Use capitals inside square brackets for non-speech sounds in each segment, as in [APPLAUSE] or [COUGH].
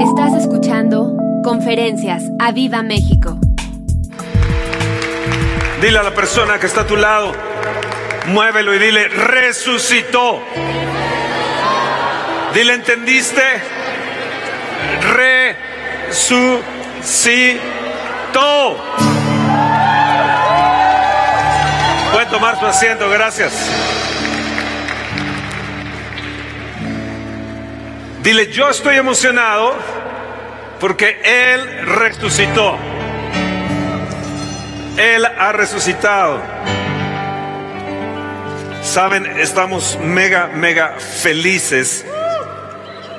Estás escuchando Conferencias a Viva México. Dile a la persona que está a tu lado, muévelo y dile, resucitó. Dile, ¿entendiste? Resucitó. Pueden tomar su asiento, gracias. Dile, yo estoy emocionado porque Él resucitó. Él ha resucitado. Saben, estamos mega, mega felices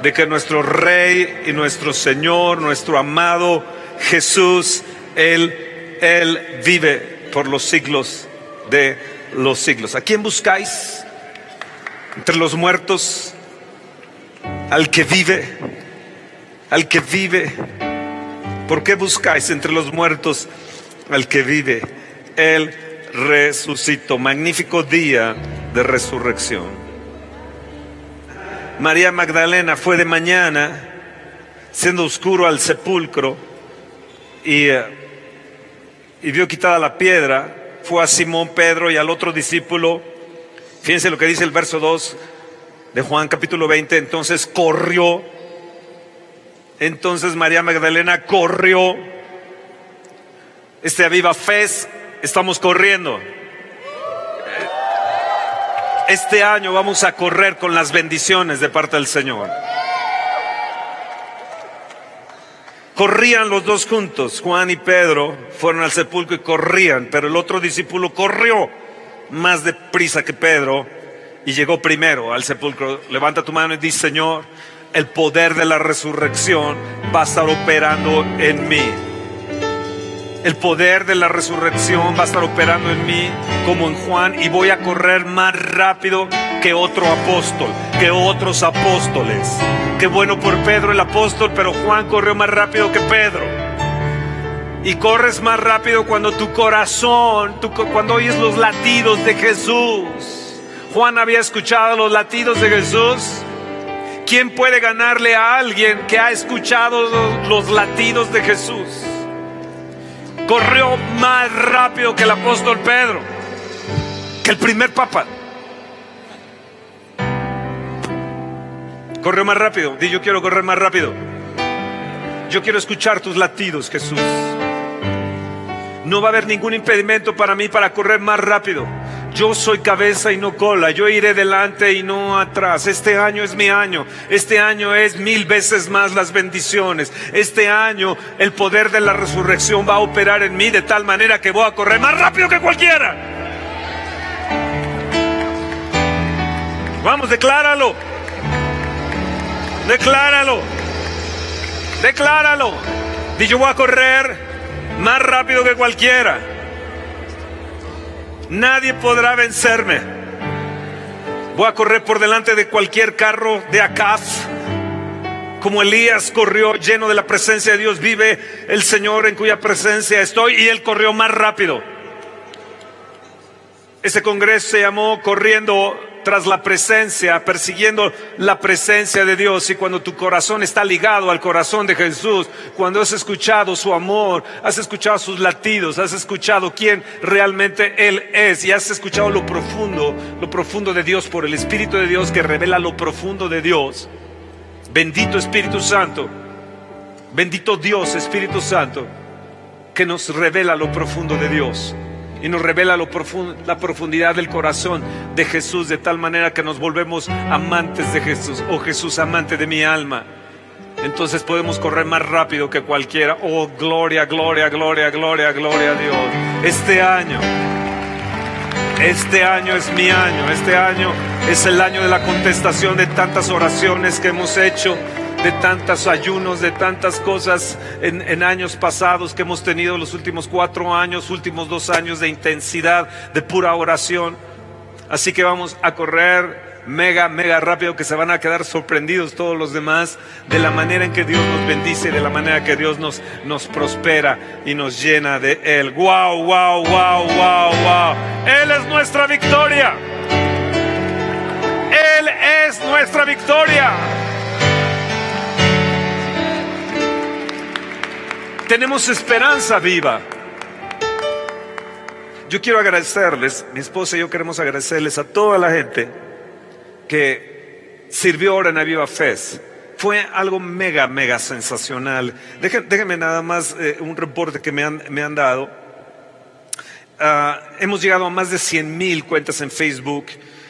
de que nuestro Rey y nuestro Señor, nuestro amado Jesús, Él, Él vive por los siglos de los siglos. ¿A quién buscáis? Entre los muertos, al que vive, al que vive. ¿Por qué buscáis entre los muertos al que vive? Él resucitó. Magnífico día de resurrección. María Magdalena fue de mañana, siendo oscuro al sepulcro, y, eh, y vio quitada la piedra. Fue a Simón Pedro y al otro discípulo. Fíjense lo que dice el verso 2 de Juan capítulo 20, entonces corrió, entonces María Magdalena corrió, este viva fe, estamos corriendo. Este año vamos a correr con las bendiciones de parte del Señor. Corrían los dos juntos, Juan y Pedro fueron al sepulcro y corrían, pero el otro discípulo corrió más deprisa que Pedro y llegó primero al sepulcro. Levanta tu mano y dice, Señor, el poder de la resurrección va a estar operando en mí. El poder de la resurrección va a estar operando en mí como en Juan y voy a correr más rápido que otro apóstol, que otros apóstoles. Qué bueno por Pedro el apóstol, pero Juan corrió más rápido que Pedro. Y corres más rápido cuando tu corazón, cuando oyes los latidos de Jesús. Juan había escuchado los latidos de Jesús. ¿Quién puede ganarle a alguien que ha escuchado los, latidos de Jesús? Corrió más rápido que el apóstol Pedro, que el primer papa. Corrió más rápido. Di yo quiero correr más rápido. Yo quiero escuchar tus latidos, Jesús. No va a haber ningún impedimento para mí para correr más rápido. Yo soy cabeza y no cola, yo iré delante y no atrás. Este año es mi año, este año es mil veces más las bendiciones. Este año el poder de la resurrección va a operar en mí de tal manera que voy a correr más rápido que cualquiera. Vamos, decláralo. Decláralo. Decláralo. Y yo voy a correr más rápido que cualquiera. Nadie podrá vencerme. Voy a correr por delante de cualquier carro de Acaz. Como Elías corrió lleno de la presencia de Dios, vive el Señor en cuya presencia estoy y él corrió más rápido. Ese congreso se llamó Corriendo tras la presencia, persiguiendo la presencia de Dios. Y cuando tu corazón está ligado al corazón de Jesús, cuando has escuchado su amor, has escuchado sus latidos, has escuchado quién realmente Él es y has escuchado lo profundo, lo profundo de Dios por el Espíritu de Dios que revela lo profundo de Dios. Bendito Espíritu Santo, bendito Dios Espíritu Santo, que nos revela lo profundo de Dios y nos revela la profundidad del corazón de Jesús de tal manera que nos volvemos amantes de Jesús. Oh Jesús, amante de mi alma. Entonces podemos correr más rápido que cualquiera. Oh, gloria, gloria, gloria, gloria, gloria a Dios. Este año, este año es mi año. Este año es el año de la contestación de tantas oraciones que hemos hecho de tantos ayunos, de tantas cosas en, años pasados que hemos tenido los últimos cuatro años, últimos dos años de intensidad, de pura oración. Así que vamos a correr mega, mega rápido que se van a quedar sorprendidos todos los demás de la manera en que Dios nos bendice, de la manera que Dios nos, nos prospera y nos llena de Él. ¡Wow, wow, wow, wow, wow! Él es nuestra victoria. Él es nuestra victoria. Tenemos esperanza viva. Yo quiero agradecerles, mi esposa y yo queremos agradecerles a toda la gente que sirvió ahora en Aviva Fest. Fue algo mega, mega sensacional. Déjenme, nada más eh, un reporte que me han, me han dado. Ah, hemos llegado a más de 100 mil cuentas en Facebook.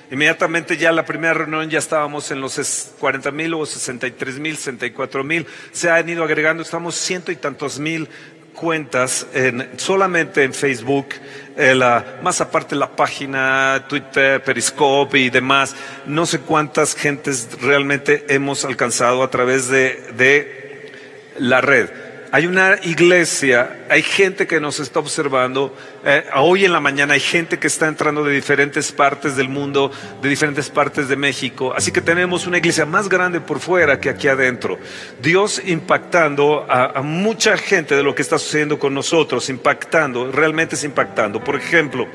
Inmediatamente ya la primera reunión ya estábamos en los 40 mil o 63 mil, 64 mil. Se han ido agregando, estamos ciento y tantos mil cuentas en, solamente en Facebook, eh, más aparte la página, Twitter, Periscope y demás. No sé cuántas gentes realmente hemos alcanzado a través de la red hay una iglesia, hay gente que nos está observando. Eh, hoy en la mañana hay gente que está entrando de diferentes partes del mundo, de diferentes partes de México. Así que tenemos una iglesia más grande por fuera que aquí adentro. Dios impactando a, a mucha gente de lo que está sucediendo con nosotros, impactando, realmente es impactando. Por ejemplo,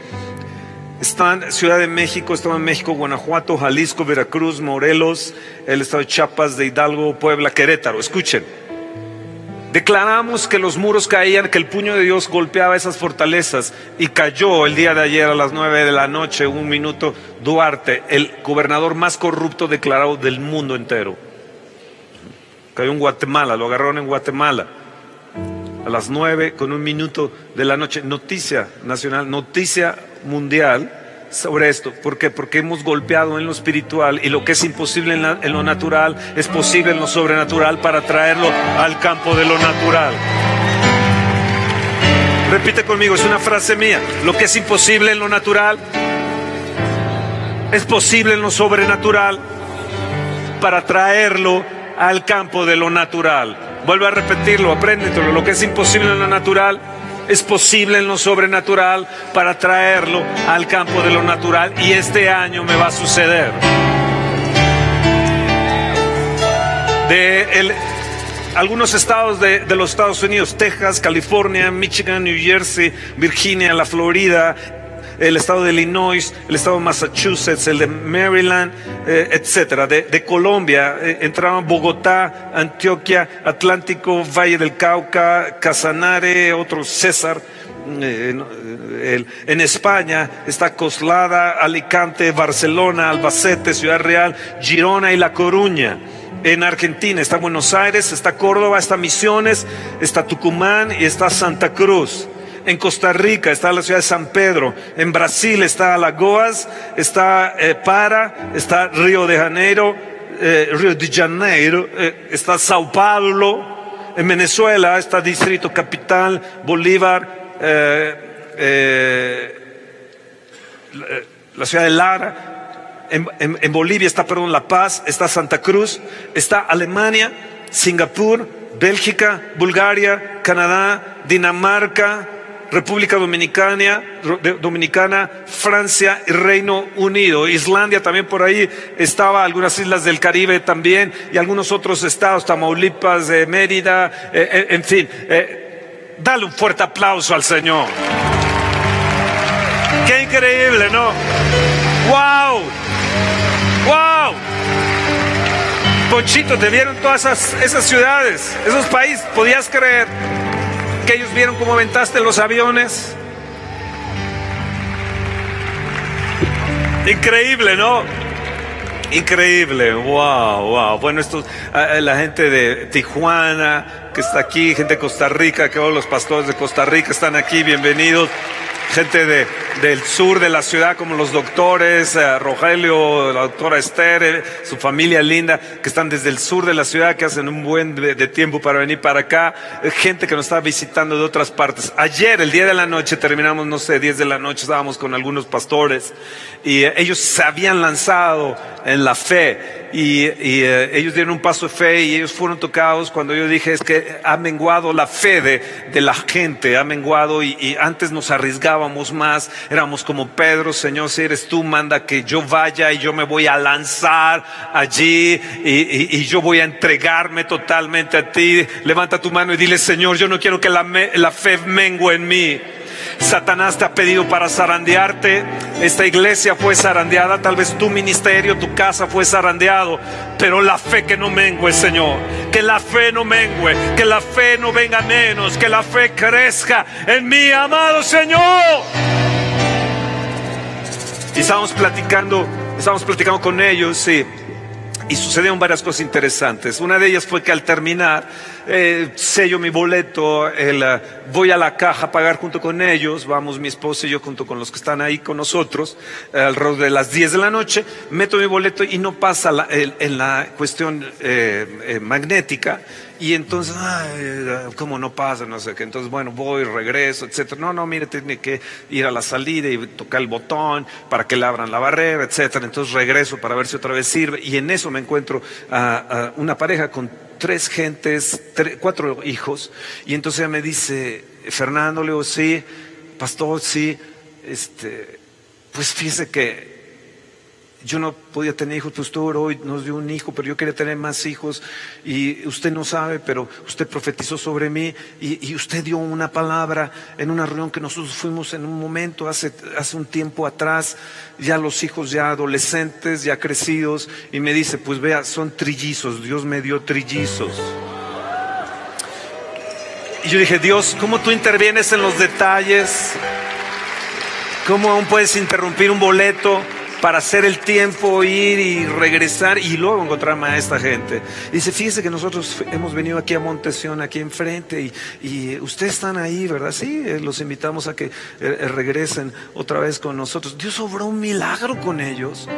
están Ciudad de México, están en México, Guanajuato, Jalisco, Veracruz, Morelos, el estado de Chiapas, de Hidalgo, Puebla, Querétaro. Escuchen. Declaramos que los muros caían, que el puño de Dios golpeaba esas fortalezas y cayó el día de ayer a las nueve de la noche, un minuto, Duarte, el gobernador más corrupto declarado del mundo entero. Cayó en Guatemala, lo agarraron en Guatemala a las nueve con un minuto de la noche. Noticia nacional, noticia mundial sobre esto. ¿Por qué? Porque hemos golpeado en lo espiritual y lo que es imposible en, lo natural es posible en lo sobrenatural para traerlo al campo de lo natural. Repite conmigo, es una frase mía. Lo que es imposible en lo natural es posible en lo sobrenatural para traerlo al campo de lo natural. Vuelvo a repetirlo, apréndetelo. Lo que es imposible en lo natural es posible en lo sobrenatural para traerlo al campo de lo natural y este año me va a suceder. De algunos estados de, de, los Estados Unidos, Texas, California, Michigan, New Jersey, Virginia, la Florida, el estado de Illinois, el estado de Massachusetts, el de Maryland, eh, etcétera. De, Colombia eh, Bogotá, Antioquia, Atlántico, Valle del Cauca, Casanare, otro César. Eh, en España está Coslada, Alicante, Barcelona, Albacete, Ciudad Real, Girona y La Coruña. En Argentina está Buenos Aires, está Córdoba, está Misiones, está Tucumán y está Santa Cruz. En Costa Rica está la ciudad de San Pedro. En Brasil está Alagoas, está eh, Para, está Río de Janeiro, eh, Río de Janeiro, eh, está Sao Paulo. En Venezuela está Distrito Capital, Bolívar, la ciudad de Lara. En, en Bolivia está, perdón, La Paz, está Santa Cruz, está Alemania, Singapur, Bélgica, Bulgaria, Canadá, Dinamarca, República Dominicana, Dominicana, Francia y Reino Unido. Islandia también por ahí estaba, algunas islas del Caribe también y algunos otros estados, Tamaulipas, eh, Mérida, eh, eh, en fin. dale un fuerte aplauso al Señor. Qué increíble, ¿no? ¡Wow! ¡Wow! Ponchito, te vieron todas esas, esas ciudades, esos países, podías creer que ellos vieron cómo aventaste los aviones. Increíble, ¿no? Increíble, wow, wow. Bueno, esto, la gente de Tijuana que está aquí, gente de Costa Rica, que todos los pastores de Costa Rica están aquí, bienvenidos gente de, del sur de la ciudad, como los doctores, eh, Rogelio, la doctora Esther, eh, su familia linda, que están desde el sur de la ciudad, que hacen un buen de, tiempo para venir para acá, eh, gente que nos está visitando de otras partes. Ayer, el día de la noche, terminamos, no sé, 10 de la noche, estábamos con algunos pastores y ellos se habían lanzado en la fe y, ellos dieron un paso de fe y ellos fueron tocados cuando yo dije es que ha menguado la fe de, la gente, ha menguado y, y antes nos más, éramos como Pedro, Señor, si eres tú, manda que yo vaya y yo me voy a lanzar allí y, yo voy a entregarme totalmente a ti. Levanta tu mano y dile, Señor, yo no quiero que la, la fe mengue en mí. Satanás te ha pedido para zarandearte. Esta iglesia fue zarandeada, tal vez tu ministerio, tu casa fue zarandeado, pero la fe que no mengue, Señor. Que la fe no mengue, que la fe no venga menos, que la fe crezca en mi amado Señor. Y estábamos platicando, estábamos platicando con ellos, y y sucedieron varias cosas interesantes. Una de ellas fue que al terminar, eh, sello mi boleto, eh, voy a la caja a pagar junto con ellos, vamos mi esposa y yo junto con los que están ahí con nosotros, eh, alrededor de las 10 de la noche, meto mi boleto y no pasa en la cuestión magnética y entonces, ay, ¿cómo no pasa? No sé qué. Entonces, bueno, voy, regreso, etcétera. No, no, mire, tiene que ir a la salida y tocar el botón para que le abran la barrera, etcétera. Entonces regreso para ver si otra vez sirve. Y en eso me encuentro a, una pareja con tres gentes, cuatro hijos. Y entonces ella me dice, Fernando, le digo, sí, pastor, sí, este, pues fíjese que yo no podía tener hijos, pues usted hoy nos dio un hijo, pero yo quería tener más hijos y usted no sabe, pero usted profetizó sobre mí y, usted dio una palabra en una reunión que nosotros fuimos en un momento, hace, hace un tiempo atrás, ya los hijos ya adolescentes, ya crecidos, y me dice, pues vea, son trillizos, Dios me dio trillizos. Y yo dije, Dios, ¿cómo tú intervienes en los detalles? ¿Cómo aún puedes interrumpir un boleto? Para hacer el tiempo, ir y regresar y luego encontrar a esta gente. dice, fíjese que nosotros hemos venido aquí a Montesión, aquí enfrente, y, ustedes están ahí, ¿verdad? Sí, eh, los invitamos a que eh, eh, regresen otra vez con nosotros. Dios obró un milagro con ellos.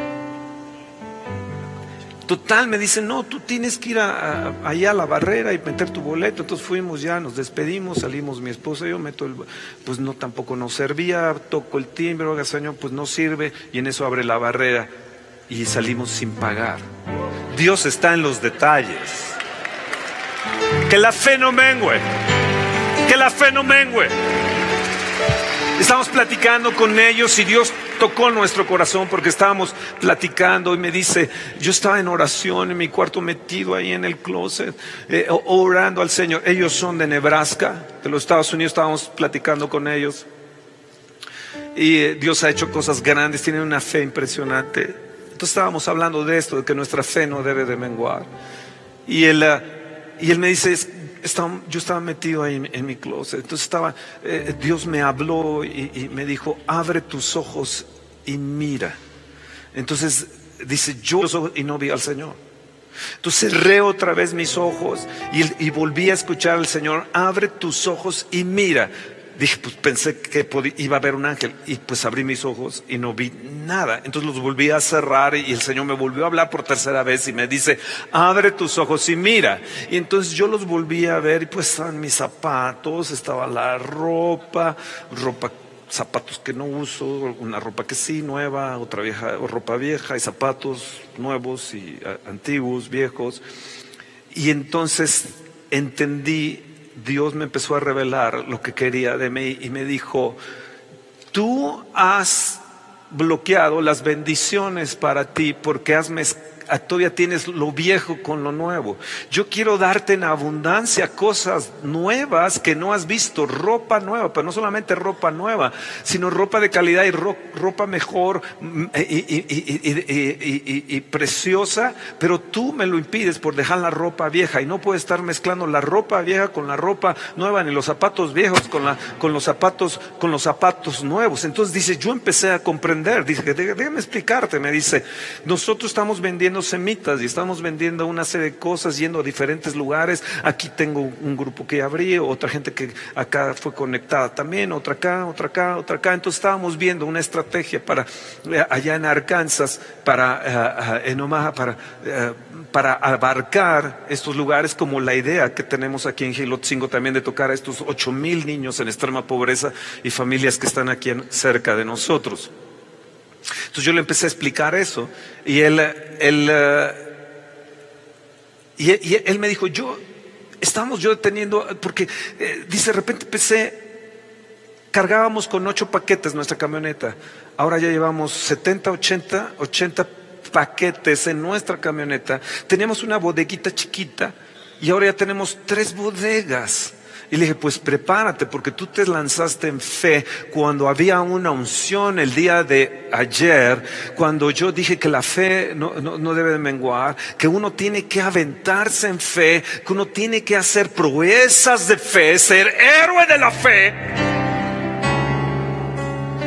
Total, me dicen, no, tú tienes que ir allá a la barrera y meter tu boleto. Entonces fuimos ya, nos despedimos, salimos mi esposa y yo, meto el, pues no, tampoco nos servía, toco el timbre, señor, pues no sirve, y en eso abre la barrera y salimos sin pagar. Dios está en los detalles. Que la fe no mengue, que la fe no mengue. Estamos platicando con ellos y Dios tocó nuestro corazón porque estábamos platicando y me dice, yo estaba en oración en mi cuarto metido ahí en el closet, eh, orando al Señor. Ellos son de Nebraska, de los Estados Unidos, estábamos platicando con ellos. Y eh, Dios ha hecho cosas grandes, tienen una fe impresionante. Entonces estábamos hablando de esto, de que nuestra fe no debe de menguar. Y él, eh, y él me dice, yo estaba metido ahí en, mi closet. Entonces estaba, eh, Dios me habló y, me dijo, abre tus ojos y mira. Entonces dice, yo y no vi al Señor. Entonces cerré otra vez mis ojos y volví a escuchar al Señor, abre tus ojos y mira dije, pues pensé que iba a haber un ángel y pues abrí mis ojos y no vi nada. Entonces los volví a cerrar y el Señor me volvió a hablar por tercera vez y me dice, abre tus ojos y mira. Y entonces yo los volví a ver y pues estaban mis zapatos, estaba la ropa, ropa zapatos que no uso, una ropa que sí, nueva, otra vieja, o ropa vieja, y zapatos nuevos y antiguos, viejos. Y entonces entendí Dios me empezó a revelar lo que quería de mí y me dijo, tú has bloqueado las bendiciones para ti porque has mezclado todavía tienes lo viejo con lo nuevo. Yo quiero darte en abundancia cosas nuevas que no has visto, ropa nueva, pero no solamente ropa nueva, sino ropa de calidad y ropa mejor y, preciosa, pero tú me lo impides por dejar la ropa vieja y no puedes estar mezclando la ropa vieja con la ropa nueva, ni los zapatos viejos con, la, con, los, zapatos, con los zapatos nuevos. Entonces dice, yo empecé a comprender, dice, déjame explicarte, me dice, nosotros estamos vendiendo semitas y estamos vendiendo una serie de cosas, yendo a diferentes lugares. Aquí tengo un grupo que abrí, otra gente que acá fue conectada también, otra acá, otra acá, otra acá. Entonces estábamos viendo una estrategia para eh, allá en Arkansas, para eh, en Omaha, para, eh, para abarcar estos lugares como la idea que tenemos aquí en Gilotzingo también de tocar a estos ocho mil niños en extrema pobreza y familias que están aquí cerca de nosotros. Entonces yo le empecé a explicar eso y él, él, eh, y, me dijo, yo, estamos yo teniendo, porque eh, dice, de repente empecé, cargábamos con ocho paquetes nuestra camioneta, ahora ya llevamos 70, 80, 80 paquetes en nuestra camioneta, teníamos una bodeguita chiquita y ahora ya tenemos tres bodegas. Y le dije, pues prepárate porque tú te lanzaste en fe cuando había una unción el día de ayer, cuando yo dije que la fe no, no, debe de menguar, que uno tiene que aventarse en fe, que uno tiene que hacer proezas de fe, ser héroe de la fe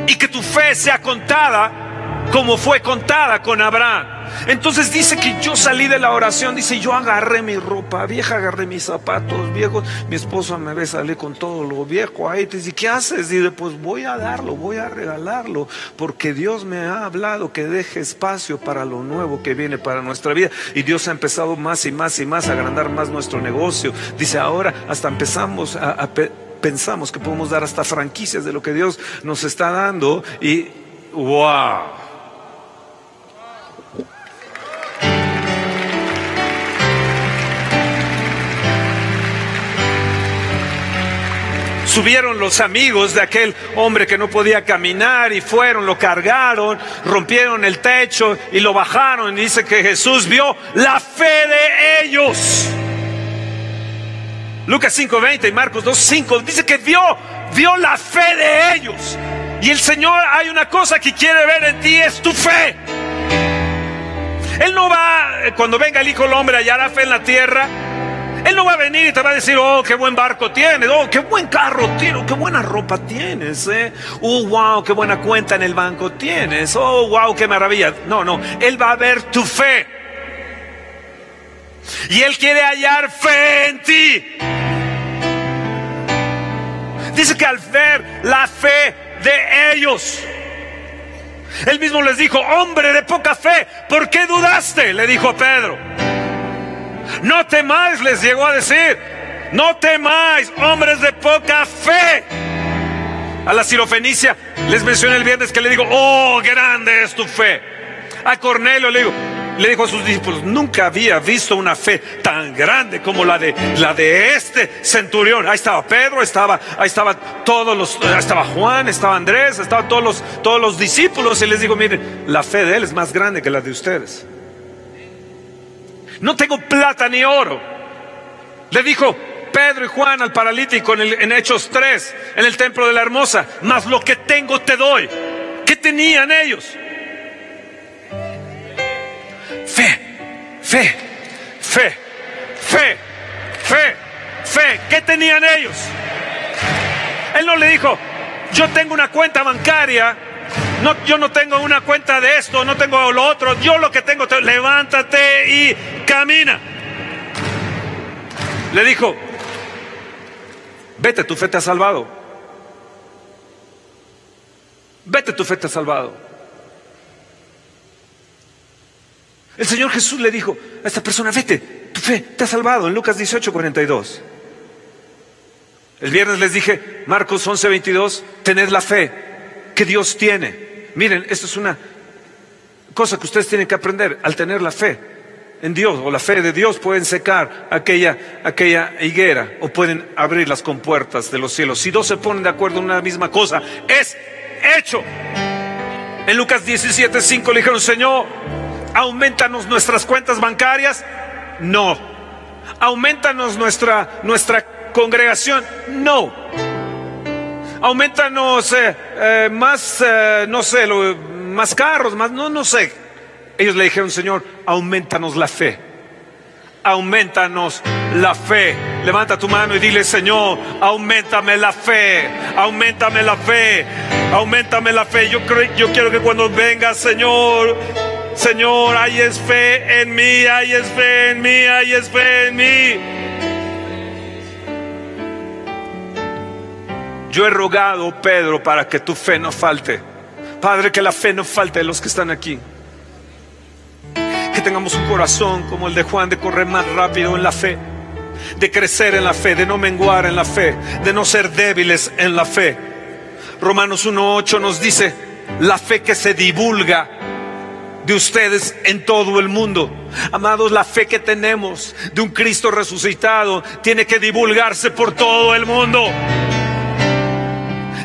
y que tu fe sea contada como fue contada con Abraham. Entonces dice que yo salí de la oración, dice, yo agarré mi ropa vieja, agarré mis zapatos viejos, mi esposa me ve salir con todo lo viejo ahí, te dice, ¿qué haces? Dice, pues voy a darlo, voy a regalarlo, porque Dios me ha hablado que deje espacio para lo nuevo que viene para nuestra vida. Y Dios ha empezado más y más y más a agrandar más nuestro negocio. Dice, ahora hasta empezamos a, pensamos que podemos dar hasta franquicias de lo que Dios nos está dando y wow. Subieron los amigos de aquel hombre que no podía caminar y fueron, lo cargaron, rompieron el techo y lo bajaron. Y dice que Jesús vio la fe de ellos. Lucas 5:20 y Marcos 2:5 dice que vio, vio la fe de ellos. Y el Señor, hay una cosa que quiere ver en ti, es tu fe. Él no va, cuando venga el Hijo del Hombre, hallará fe en la tierra él no va a venir y te va a decir, oh, qué buen barco tienes, oh, qué buen carro tienes, qué buena ropa tienes, eh. Oh, wow, qué buena cuenta en el banco tienes, oh, wow, qué maravilla. No, no, Él va a ver tu fe. Y Él quiere hallar fe en ti. Dice que al ver la fe de ellos, Él mismo les dijo, hombre de poca fe, ¿por qué dudaste? Le dijo a Pedro. No temáis, les llegó a decir. No temáis, hombres de poca fe. A la sirofenicia les mencioné el viernes que le digo, oh, grande es tu fe. A Cornelio le digo, le dijo a sus discípulos, nunca había visto una fe tan grande como la de la de este centurión. Ahí estaba Pedro, estaba, ahí estaba todos los, estaba Juan, estaba Andrés, estaban todos los, todos los discípulos y les digo, miren, la fe de él es más grande que la de ustedes. No tengo plata ni oro. Le dijo Pedro y Juan al paralítico en, Hechos 3, en el templo de la hermosa, mas lo que tengo te doy. ¿Qué tenían ellos? Fe, fe, fe, fe, fe, fe. ¿Qué tenían ellos? Él no le dijo, yo tengo una cuenta bancaria no, yo no tengo una cuenta de esto, no tengo lo otro. Yo lo que tengo, levántate y camina. Le dijo, vete, tu fe te ha salvado. Vete, tu fe te ha salvado. El Señor Jesús le dijo a esta persona, vete, tu fe te ha salvado, en Lucas 18, 42. El viernes les dije, Marcos 11, 22, tened la fe que Dios tiene. Miren, esto es una cosa que ustedes tienen que aprender al tener la fe en Dios o la fe de Dios pueden secar aquella, aquella higuera o pueden abrir las compuertas de los cielos. Si dos se ponen de acuerdo en una misma cosa, es hecho. En Lucas 17, 5 le dijeron, Señor, aumentanos nuestras cuentas bancarias. No. Aumentanos nuestra, nuestra congregación. No aumentanos eh, eh, más, eh, no sé, más carros, más, no, no sé. Ellos le dijeron, Señor, aumentanos la fe. Aumentanos la fe. Levanta tu mano y dile, Señor, aumentame la fe. Aumentame la fe. Aumentame la fe. Yo, creo, yo quiero que cuando venga, Señor, Señor, hay es fe en mí, hay es fe en mí, hay es fe en mí. Yo he rogado, Pedro, para que tu fe no falte. Padre, que la fe no falte de los que están aquí. Que tengamos un corazón como el de Juan de correr más rápido en la fe, de crecer en la fe, de no menguar en la fe, de no ser débiles en la fe. Romanos 1.8 nos dice, la fe que se divulga de ustedes en todo el mundo. Amados, la fe que tenemos de un Cristo resucitado tiene que divulgarse por todo el mundo.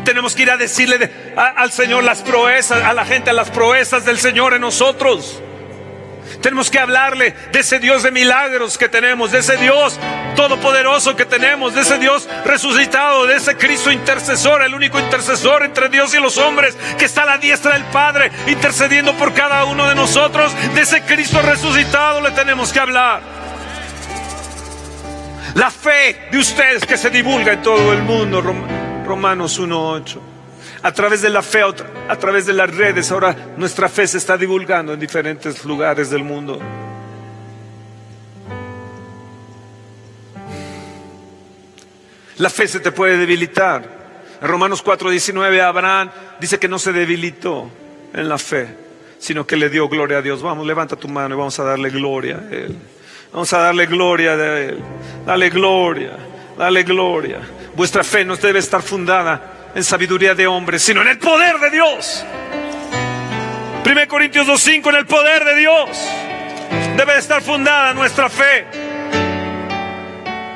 Tenemos que ir a decirle al Señor las proezas, a la gente las proezas del Señor en nosotros. Tenemos que hablarle de ese Dios de milagros que tenemos, de ese Dios todopoderoso que tenemos, de ese Dios resucitado, de ese Cristo intercesor, el único intercesor entre Dios y los hombres, que está a la diestra del Padre, intercediendo por cada uno de nosotros. De ese Cristo resucitado le tenemos que hablar. La fe de ustedes que se divulga en todo el mundo, Romanos 1.8 a través de la fe, a través de las redes. Ahora nuestra fe se está divulgando en diferentes lugares del mundo. La fe se te puede debilitar. En Romanos 4:19 Abraham dice que no se debilitó en la fe, sino que le dio gloria a Dios. Vamos, levanta tu mano y vamos a darle gloria a Él. Vamos a darle gloria a Él. Dale gloria, dale gloria. Vuestra fe no debe estar fundada en sabiduría de hombres, sino en el poder de Dios. 1 Corintios 2.5, en el poder de Dios debe estar fundada nuestra fe.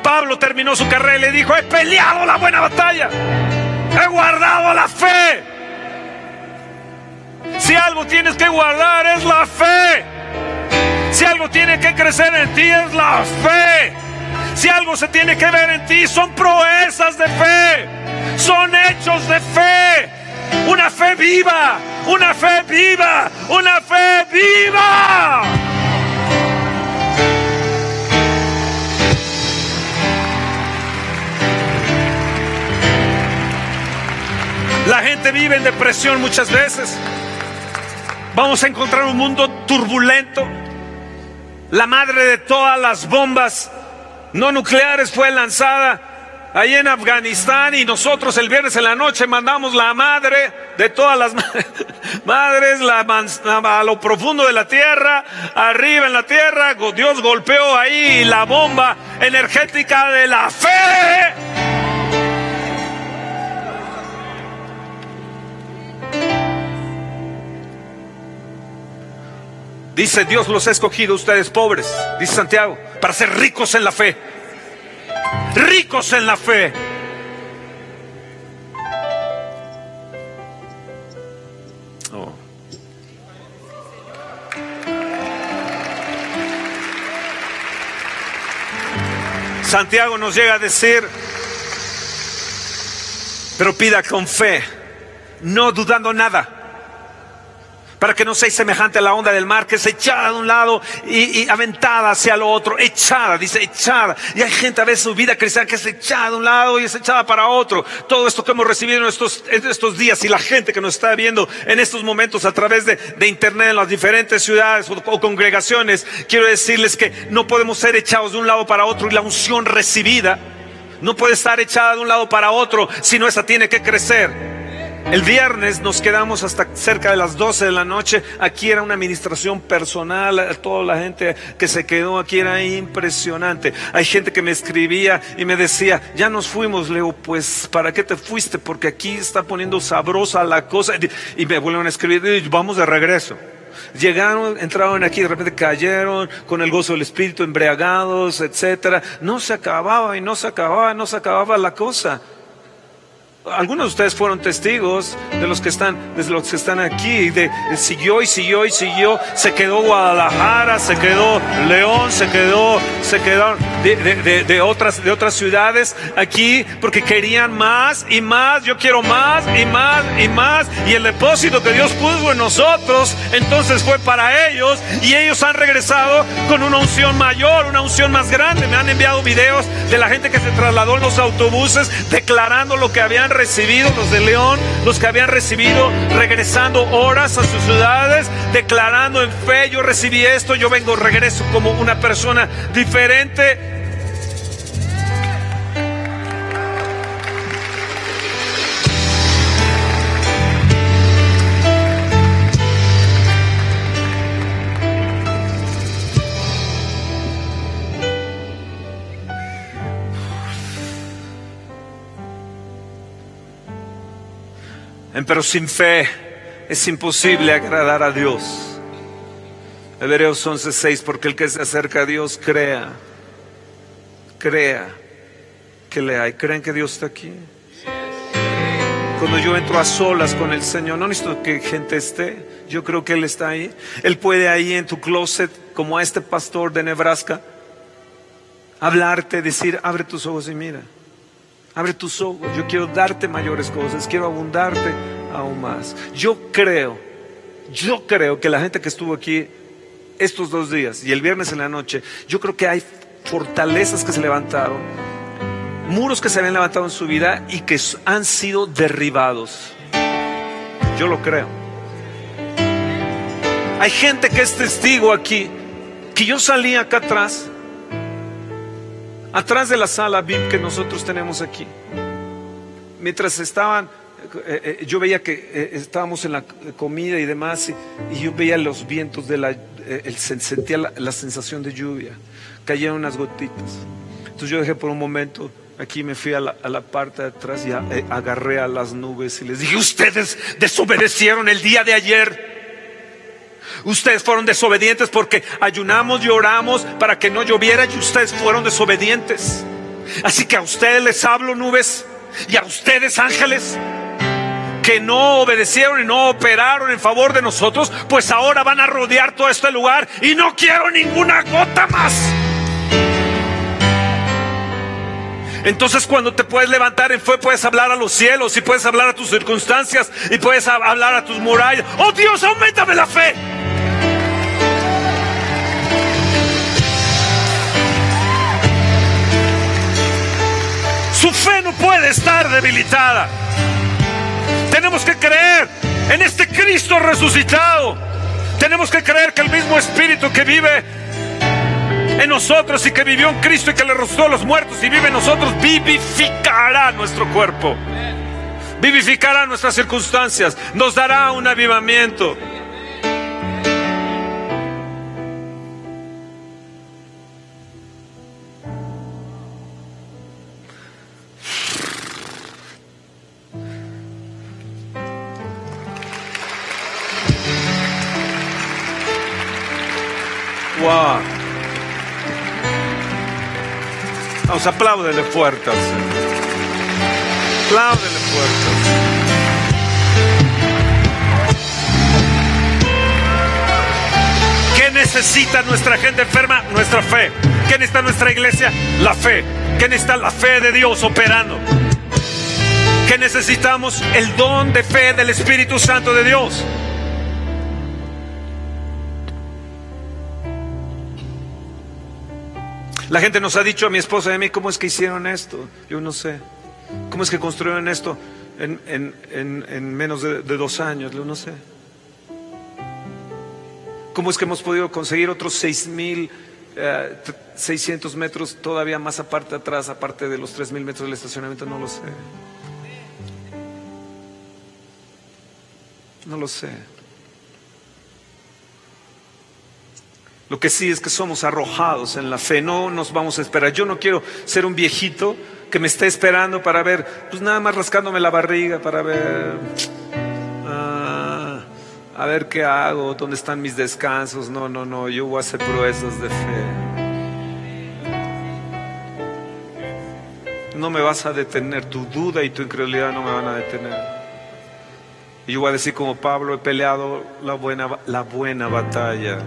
Pablo terminó su carrera y le dijo, he peleado la buena batalla, he guardado la fe. Si algo tienes que guardar es la fe. Si algo tiene que crecer en ti es la fe. Si algo se tiene que ver en ti son proezas de fe son hechos de fe. Una fe viva, una fe viva, una fe viva. La gente vive en depresión muchas veces. Vamos a encontrar un mundo turbulento. La madre de todas las bombas no nucleares fue lanzada ahí en Afganistán y nosotros el viernes en la noche mandamos la madre de todas las [LAUGHS] madres la, a lo profundo de la tierra, arriba en la tierra, Dios golpeó ahí la bomba energética de la fe. Dice Dios los ha escogido ustedes pobres, dice Santiago, para ser ricos en la fe ricos en la fe. Oh. Santiago nos llega a decir, pero pida con fe, no dudando nada para que no seáis semejante a la onda del mar que es echada de un lado y, aventada hacia lo otro, echada, dice echada. Y hay gente a veces su vida cristiana que es echada de un lado y es echada para otro. Todo esto que hemos recibido en estos, estos días y la gente que nos está viendo en estos momentos a través de, internet en las diferentes ciudades o, congregaciones, quiero decirles que no podemos ser echados de un lado para otro y la unción recibida no puede estar echada de un lado para otro, sino esa tiene que crecer. El viernes nos quedamos hasta cerca de las 12 de la noche. Aquí era una administración personal. Toda la gente que se quedó aquí era impresionante. Hay gente que me escribía y me decía, ya nos fuimos. Leo, pues, ¿para qué te fuiste? Porque aquí está poniendo sabrosa la cosa. Y me vuelven a escribir, vamos de regreso. Llegaron, entraron aquí, de repente cayeron con el gozo del Espíritu, embriagados, etcétera. No se acababa y no se acababa, no se acababa la cosa algunos de ustedes fueron testigos de los que están, de los que están aquí, de, siguió y siguió y siguió, se quedó Guadalajara, se quedó León, se quedó, se quedaron de, otras, de otras ciudades aquí porque querían más y más, yo quiero más y más y más, y el depósito que Dios puso en nosotros, entonces fue para ellos, y ellos han regresado con una unción mayor, una unción más grande, me han enviado videos de la gente que se trasladó en los autobuses declarando lo que habían recibido, los de León, los que habían recibido regresando horas a sus ciudades, declarando en fe, yo recibí esto, yo vengo, regreso como una persona diferente. Pero sin fe es imposible agradar a Dios. Hebreos 11:6, porque el que se acerca a Dios crea, crea que le hay. ¿Creen que Dios está aquí? Cuando yo entro a solas con el Señor, no necesito que gente esté, yo creo que Él está ahí. Él puede ahí en tu closet como a este pastor de Nebraska, hablarte, decir, abre tus ojos y mira. Abre tus ojos, yo quiero darte mayores cosas, quiero abundarte aún más. Yo creo, yo creo que la gente que estuvo aquí estos dos días y el viernes en la noche, yo creo que hay fortalezas que se levantaron, muros que se habían levantado en su vida y que han sido derribados. Yo lo creo. Hay gente que es testigo aquí, que yo salí acá atrás atrás de la sala VIP que nosotros tenemos aquí. Mientras estaban, eh, eh, yo veía que eh, estábamos en la comida y demás, y, yo veía los vientos de la, sentía la, sensación de lluvia, caían unas gotitas. Entonces yo dejé por un momento, aquí me fui a la, a la parte de atrás y agarré a las nubes y les dije, ustedes desobedecieron el día de ayer. Ustedes fueron desobedientes porque ayunamos y oramos para que no lloviera y ustedes fueron desobedientes. Así que a ustedes les hablo nubes y a ustedes ángeles que no obedecieron y no operaron en favor de nosotros, pues ahora van a rodear todo este lugar y no quiero ninguna gota más. Entonces cuando te puedes levantar en fe, puedes hablar a los cielos y puedes hablar a tus circunstancias y puedes hablar a tus murallas. Oh Dios, aumentame la fe. Puede estar debilitada. Tenemos que creer en este Cristo resucitado. Tenemos que creer que el mismo Espíritu que vive en nosotros y que vivió en Cristo y que le resucitó a los muertos y vive en nosotros, vivificará nuestro cuerpo. Vivificará nuestras circunstancias. Nos dará un avivamiento. Vamos, apláudele fuerte al Apláudele fuerte ¿Qué necesita nuestra gente enferma? Nuestra fe. ¿Qué necesita nuestra iglesia? La fe. ¿Qué necesita la fe de Dios operando? ¿Qué necesitamos? El don de fe del Espíritu Santo de Dios. La gente nos ha dicho a mi esposa y a mí, ¿cómo es que hicieron esto? Yo no sé. ¿Cómo es que construyeron esto en, menos de, dos años? Yo no sé. ¿Cómo es que hemos podido conseguir otros 6.600 eh, metros todavía más aparte atrás, aparte de los 3.000 metros del estacionamiento? No lo sé. No lo sé. Lo que sí es que somos arrojados en la fe, no nos vamos a esperar. Yo no quiero ser un viejito que me esté esperando para ver, pues nada más rascándome la barriga para ver, ah, a ver qué hago, dónde están mis descansos. No, no, no, yo voy a hacer proezas de fe. No me vas a detener, tu duda y tu incredulidad no me van a detener. Y yo voy a decir como Pablo, he peleado la buena, la buena batalla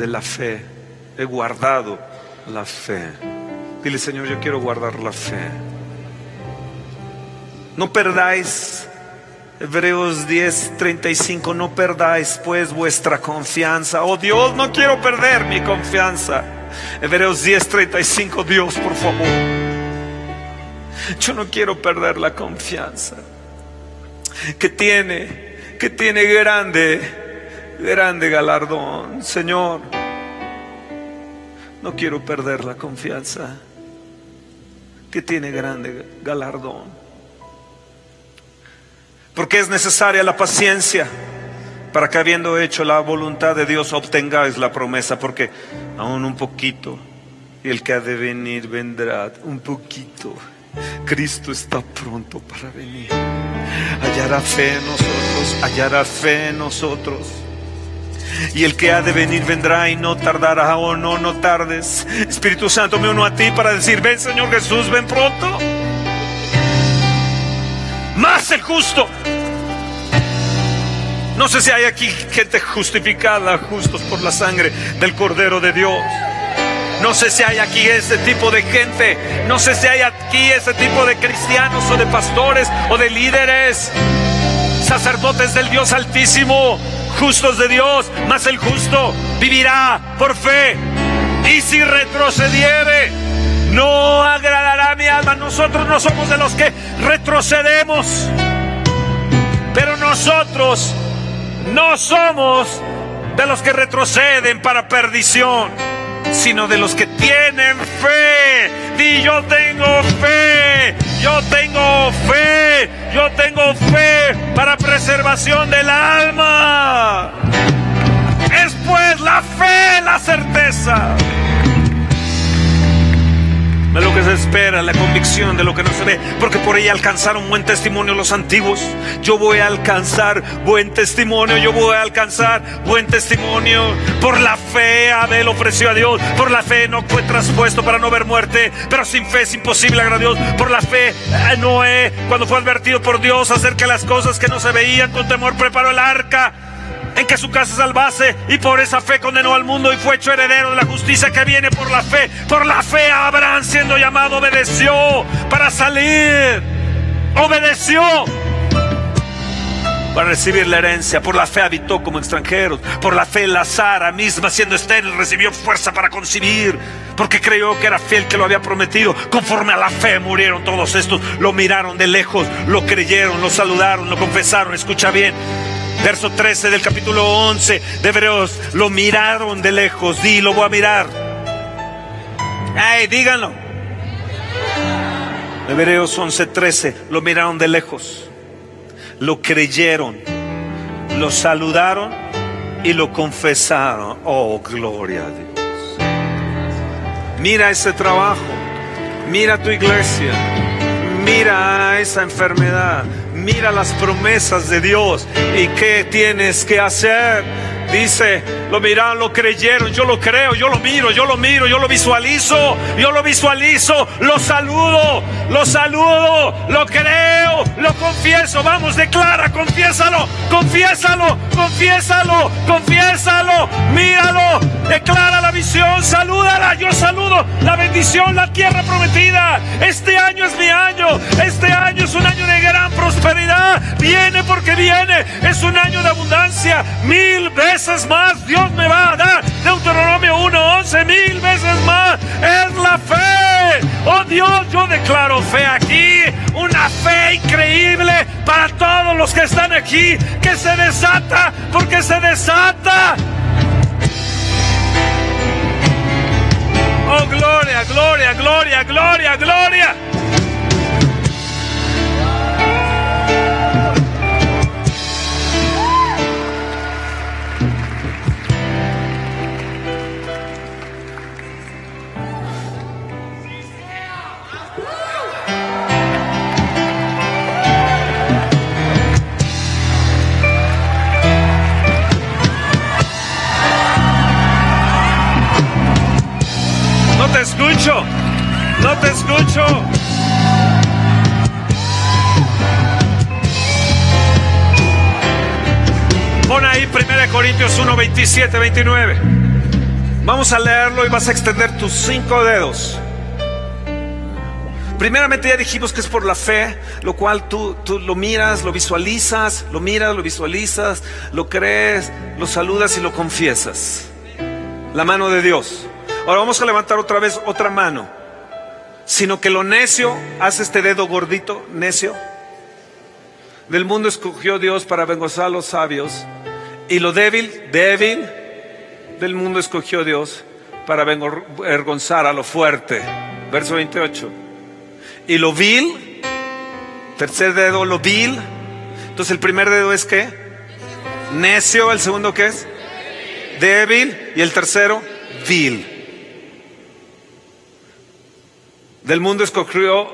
de la fe. He guardado la fe. Dile, Señor, yo quiero guardar la fe. No perdáis, Hebreos 10, 35, no perdáis pues vuestra confianza. Oh Dios, no quiero perder mi confianza. Hebreos 10, 35, Dios, por favor. Yo no quiero perder la confianza que tiene, que tiene grande grande galardón. Señor, no quiero perder la confianza que tiene grande galardón. Porque es necesaria la paciencia para que habiendo hecho la voluntad de Dios obtengáis la promesa, porque aún un poquito, y el que ha de venir vendrá un poquito. Cristo está pronto para venir. Hallará fe en nosotros, hallará fe en nosotros. Y el que ha de venir vendrá y no tardará o no, no tardes. Espíritu Santo, me uno a ti para decir, ven Señor Jesús, ven pronto. Más el justo. No sé si hay aquí gente justificada, justos por la sangre del Cordero de Dios. No sé si hay aquí ese tipo de gente. No sé si hay aquí ese tipo de cristianos o de pastores o de líderes, sacerdotes del Dios Altísimo, justos de Dios, mas el justo vivirá por fe. Y si retrocediere, no agradará mi alma. Nosotros no somos de los que retrocedemos, pero nosotros no somos de los que retroceden para perdición, sino de los que tienen fe. Di yo tengo fe, yo tengo fe, yo tengo fe para preservación del alma. Es pues la fe, la certeza de lo que se espera, la convicción de lo que no se ve, porque por ella alcanzaron buen testimonio los antiguos. Yo voy a alcanzar buen testimonio, yo voy a alcanzar buen testimonio. Por la fe Abel ofreció a Dios, por la fe no fue traspuesto para no ver muerte, pero sin fe es imposible agradar a Dios. Por la fe eh, Noé, cuando fue advertido por Dios acerca de las cosas que no se veían, con temor preparó el arca en que su casa salvase y por esa fe condenó al mundo y fue hecho heredero de la justicia que viene por la fe. Por la fe Abraham siendo llamado obedeció para salir. Obedeció para recibir la herencia. Por la fe habitó como extranjeros. Por la fe la Sara misma siendo estéril recibió fuerza para concebir. Porque creyó que era fiel que lo había prometido. Conforme a la fe murieron todos estos. Lo miraron de lejos, lo creyeron, lo saludaron, lo confesaron. Escucha bien verso 13 del capítulo 11 de Hebreos, lo miraron de lejos, di, lo voy a mirar. Ay, díganlo. Hebreos 11, 13, lo miraron de lejos, lo creyeron, lo saludaron y lo confesaron. Oh, gloria a Dios. Mira ese trabajo, mira tu iglesia, mira esa enfermedad, mira las promesas de Dios y qué tienes que hacer. Dice, lo miraron, lo creyeron, yo lo creo, yo lo miro, yo lo miro, yo lo visualizo, yo lo visualizo, lo saludo, lo saludo, lo creo, lo confieso. Vamos, declara, confiésalo, confiésalo, confiésalo, confiésalo, míralo, declara la visión, salúdala, yo saludo la bendición, la tierra prometida. Este año es mi año, este año es un año de gran prosperidad, viene porque viene, es un año de abundancia, mil veces más Dios me va a dar. Deuteronomio 1:11, mil veces más, es la fe. Oh Dios, yo declaro fe aquí, una fe increíble para todos los que están aquí, que se desata, porque se desata. Oh, gloria, gloria, gloria, gloria, gloria. Te escucho. No te escucho. Pon ahí 1 Corintios 1, 27, 29. Vamos a leerlo y vas a extender tus cinco dedos. Primeramente ya dijimos que es por la fe, lo cual tú, tú lo miras, lo visualizas, lo miras, lo visualizas, lo crees, lo saludas y lo confiesas. La mano de Dios. Ahora vamos a levantar otra vez otra mano. Sino que lo necio, hace este dedo gordito, necio. Del mundo escogió Dios para avergonzar a los sabios. Y lo débil, débil, del mundo escogió Dios para avergonzar a lo fuerte. Verso 28. Y lo vil, tercer dedo, lo vil. Entonces el primer dedo es qué? Necio, el segundo qué es? Débil. Y el tercero, vil. Del mundo escogió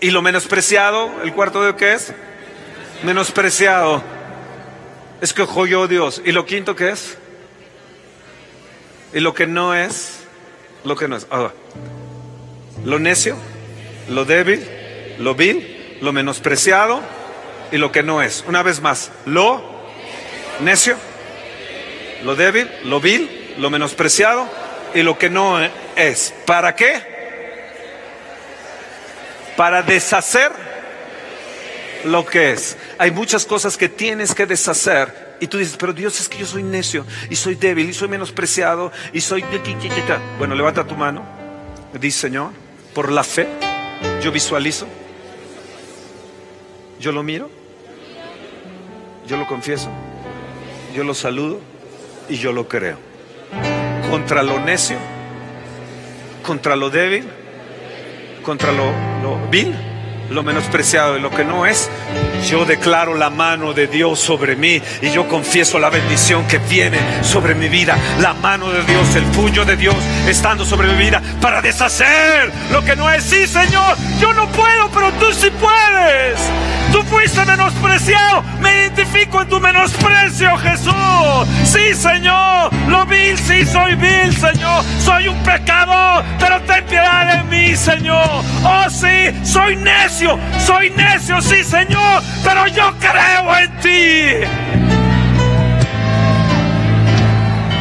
y lo menospreciado, el cuarto dedo qué es? Menospreciado. Escogió Dios. ¿Y lo quinto qué es? Y lo que no es, lo que no es. Ah, lo necio, lo débil, lo vil, lo menospreciado y lo que no es. Una vez más, lo necio, lo débil, lo vil, lo menospreciado y lo que no es. ¿Para qué? Para deshacer lo que es. Hay muchas cosas que tienes que deshacer y tú dices, pero Dios es que yo soy necio y soy débil y soy menospreciado y soy... Bueno, levanta tu mano. Dice, Señor, por la fe, yo visualizo, yo lo miro, yo lo confieso, yo lo saludo y yo lo creo. Contra lo necio, contra lo débil, contra lo, lo vil lo menospreciado y lo que no es, yo declaro la mano de Dios sobre mí y yo confieso la bendición que viene sobre mi vida, la mano de Dios, el puño de Dios estando sobre mi vida para deshacer lo que no es. Sí, Señor, yo no puedo, pero tú sí puedes. Tú fuiste menospreciado, me identifico en tu menosprecio, Jesús. Sí, Señor, lo vil, sí, soy vil, Señor. Soy un pecador, pero ten piedad de mí, Señor. Oh, sí, soy necio, soy necio, sí, Señor, pero yo creo en ti.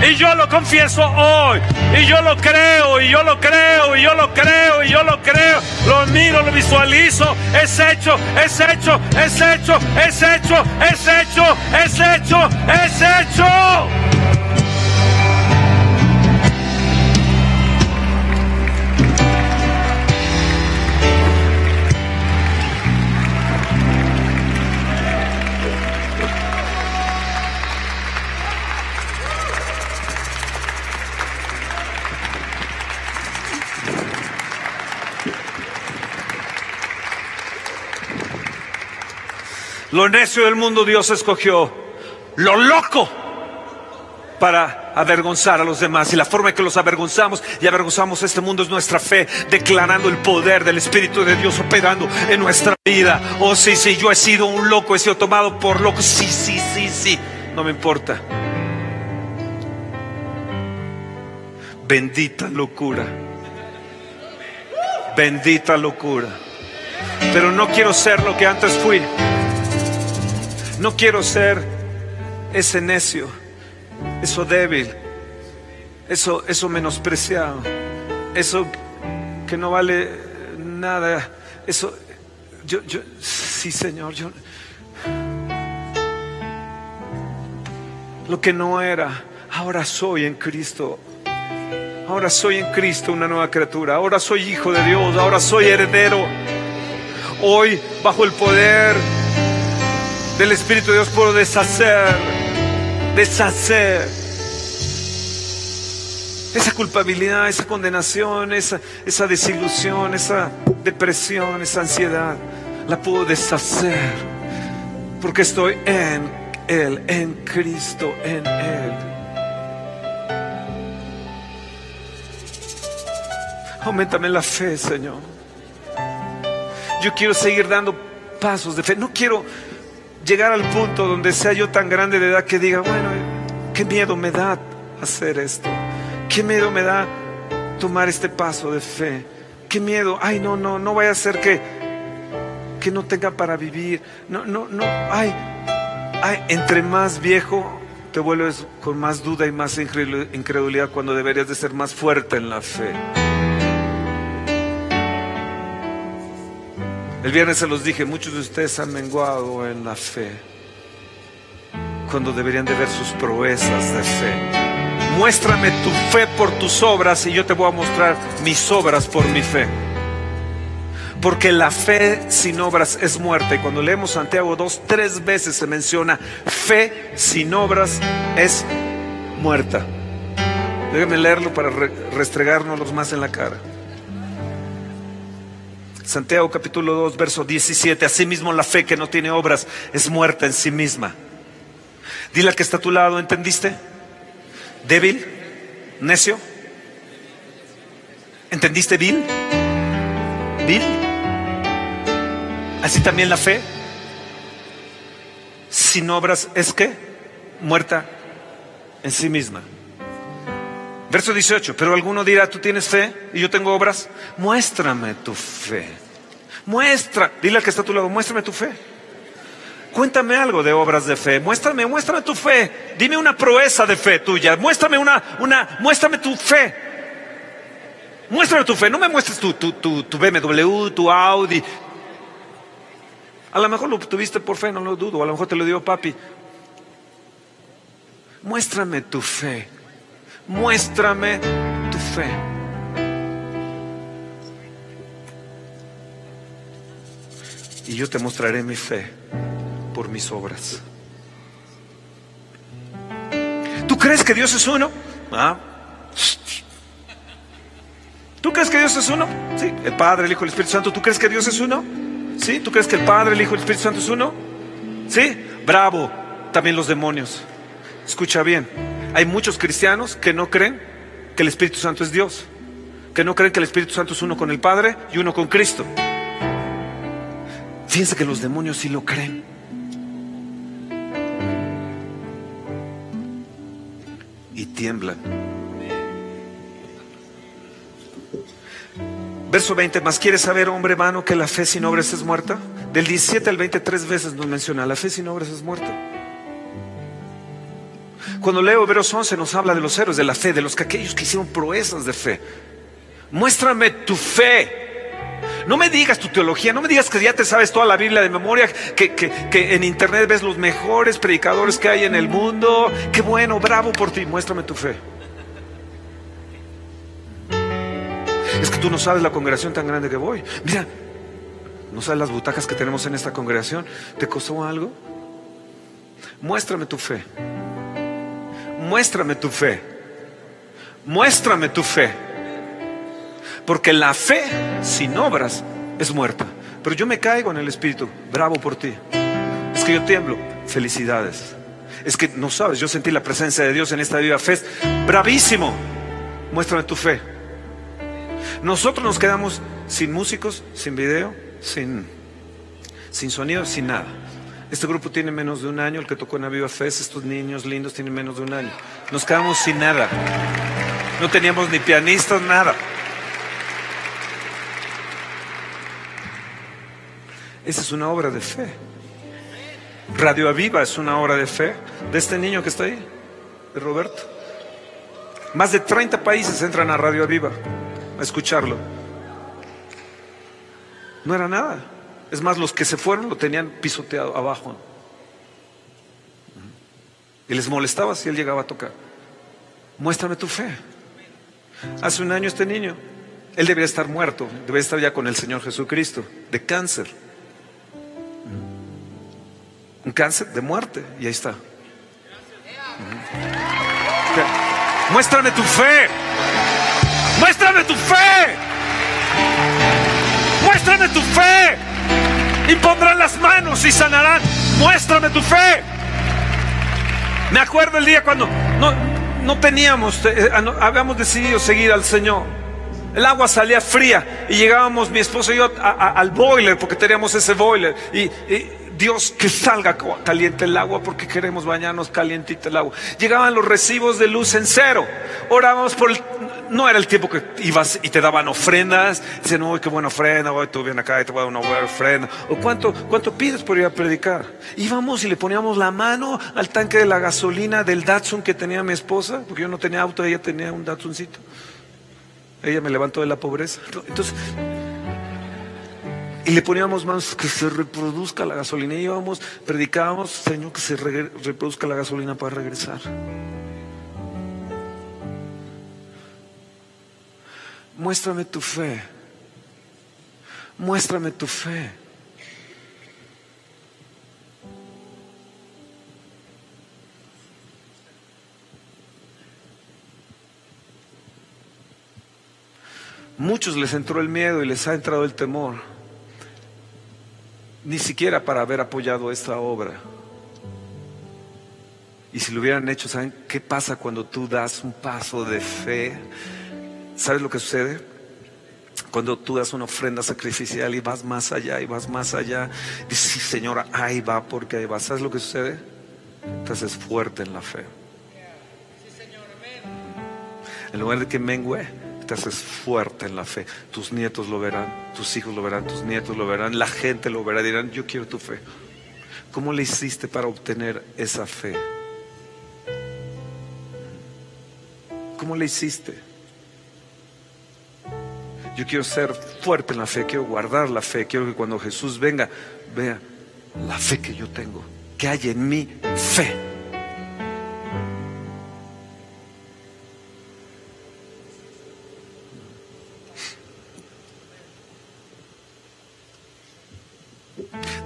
Y yo lo confieso hoy. Y yo lo creo, y yo lo creo, y yo lo creo, y yo lo creo. Lo miro, lo visualizo. Es hecho, es hecho, es hecho, es hecho, es hecho, es hecho, es hecho. Lo necio del mundo Dios escogió. Lo loco para avergonzar a los demás. Y la forma en que los avergonzamos y avergonzamos este mundo es nuestra fe, declarando el poder del Espíritu de Dios operando en nuestra vida. Oh, sí, sí, yo he sido un loco, he sido tomado por loco. Sí, sí, sí, sí, no me importa. Bendita locura. Bendita locura. Pero no quiero ser lo que antes fui. No quiero ser ese necio, eso débil, eso, eso menospreciado, eso que no vale nada, eso, yo, yo, sí Señor, yo, lo que no era, ahora soy en Cristo. Ahora soy en Cristo una nueva criatura. Ahora soy hijo de Dios. Ahora soy heredero. Hoy, bajo el poder del Espíritu de Dios puedo deshacer, deshacer esa culpabilidad, esa condenación, esa, esa desilusión, esa depresión, esa ansiedad. La puedo deshacer porque estoy en Él, en Cristo, en Él. Aumentame la fe, Señor. Yo quiero seguir dando pasos de fe. No quiero llegar al punto donde sea yo tan grande de edad que diga, bueno, qué miedo me da hacer esto, qué miedo me da tomar este paso de fe, qué miedo, ay, no, no, no vaya a ser que, que no tenga para vivir, no, no, no, ay, ay, entre más viejo te vuelves con más duda y más incredulidad cuando deberías de ser más fuerte en la fe. El viernes se los dije, muchos de ustedes han menguado en la fe cuando deberían de ver sus proezas de fe. Muéstrame tu fe por tus obras y yo te voy a mostrar mis obras por mi fe. Porque la fe sin obras es muerta. Y cuando leemos Santiago 2, tres veces se menciona fe sin obras es muerta. Déjenme leerlo para restregárnoslos más en la cara. Santiago capítulo 2, verso 17. Asimismo la fe que no tiene obras es muerta en sí misma. Dile al que está a tu lado, ¿entendiste? Débil, necio. ¿Entendiste vil? Vil. Así también la fe. Sin obras es que muerta en sí misma. Verso 18, pero alguno dirá, tú tienes fe y yo tengo obras, muéstrame tu fe. Muestra, dile al que está a tu lado, muéstrame tu fe. Cuéntame algo de obras de fe. Muéstrame, muéstrame tu fe. Dime una proeza de fe tuya. Muéstrame una, una, muéstrame tu fe. Muéstrame tu fe. No me muestres tu, tu, tu, tu BMW, tu Audi. A lo mejor lo tuviste por fe, no lo dudo. A lo mejor te lo dio papi. Muéstrame tu fe. Muéstrame tu fe. Y yo te mostraré mi fe por mis obras. ¿Tú crees que Dios es uno? ¿Ah? ¿Tú crees que Dios es uno? Sí, el Padre, el Hijo el Espíritu Santo. ¿Tú crees que Dios es uno? ¿Sí? ¿Tú crees que el Padre, el Hijo el Espíritu Santo es uno? ¿Sí? Bravo. También los demonios. Escucha bien. Hay muchos cristianos que no creen que el Espíritu Santo es Dios. Que no creen que el Espíritu Santo es uno con el Padre y uno con Cristo. Fíjense que los demonios sí lo creen. Y tiemblan. Verso 20, más quieres saber, hombre vano, que la fe sin obras es muerta. Del 17 al 20, tres veces nos menciona, la fe sin obras es muerta. Cuando leo Veros 11 nos habla de los héroes de la fe, de los que aquellos que hicieron proezas de fe. Muéstrame tu fe. No me digas tu teología, no me digas que ya te sabes toda la Biblia de memoria, que, que, en internet ves los mejores predicadores que hay en el mundo. Qué bueno, bravo por ti, muéstrame tu fe. Es que tú no sabes la congregación tan grande que voy. Mira, no sabes las butacas que tenemos en esta congregación. ¿Te costó algo? Muéstrame tu fe. Muéstrame tu fe. Muéstrame tu fe. Porque la fe sin obras es muerta. Pero yo me caigo en el Espíritu. Bravo por ti. Es que yo tiemblo. Felicidades. Es que no sabes, yo sentí la presencia de Dios en esta viva fe. Bravísimo. Muéstrame tu fe. Nosotros nos quedamos sin músicos, sin video, sin, sin sonido, sin nada. Este grupo tiene menos de un año, el que tocó en Aviva Fest, estos niños lindos tienen menos de un año. Nos quedamos sin nada. No teníamos ni pianistas, nada. Esa es una obra de fe. Radio Aviva es una obra de fe de este niño que está ahí, de Roberto. Más de 30 países entran a Radio Aviva a escucharlo. No era nada. Es más, los que se fueron lo tenían pisoteado abajo. Y les molestaba si él llegaba a tocar. Muéstrame tu fe. Hace un año este niño, él debería estar muerto, debería estar ya con el Señor Jesucristo, de cáncer. Un cáncer de muerte, y ahí está. Muéstrame tu fe. Muéstrame tu fe. Muéstrame tu fe. Y pondrán las manos y sanarán. Muéstrame tu fe. Me acuerdo el día cuando no, no teníamos, eh, eh, habíamos decidido seguir al Señor. El agua salía fría y llegábamos mi esposo y yo al boiler porque teníamos ese boiler. y Dios, que salga caliente el agua porque queremos bañarnos calientito el agua. Llegaban los recibos de luz en cero. Orábamos por el, no era el tiempo que ibas y te daban ofrendas. Dicen, no, qué buena ofrenda, hoy tú vienes acá y te voy a dar una buena ofrenda. O cuánto, cuánto pides por ir a predicar. Íbamos y le poníamos la mano al tanque de la gasolina del Datsun que tenía mi esposa, porque yo no tenía auto, ella tenía un Datsuncito. Ella me levantó de la pobreza. Entonces, y le poníamos manos que se reproduzca la gasolina. Y íbamos, predicábamos, Señor, que se reproduzca la gasolina para regresar. Muéstrame tu fe. Muéstrame tu fe. Muchos les entró el miedo y les ha entrado el temor ni siquiera para haber apoyado esta obra. Y si lo hubieran hecho, ¿saben qué pasa cuando tú das un paso de fe? ¿Sabes lo que sucede? Cuando tú das una ofrenda sacrificial y vas más allá y vas más allá, dices, sí, Señora, ahí va porque ahí va. ¿Sabes lo que sucede? Te haces fuerte en la fe. En lugar de que mengue, te haces fuerte en la fe. Tus nietos lo verán, tus hijos lo verán, tus nietos lo verán, la gente lo verá, dirán, yo quiero tu fe. ¿Cómo le hiciste para obtener esa fe? ¿Cómo le hiciste? Yo quiero ser fuerte en la fe, quiero guardar la fe, quiero que cuando Jesús venga, vea la fe que yo tengo, que hay en mí fe.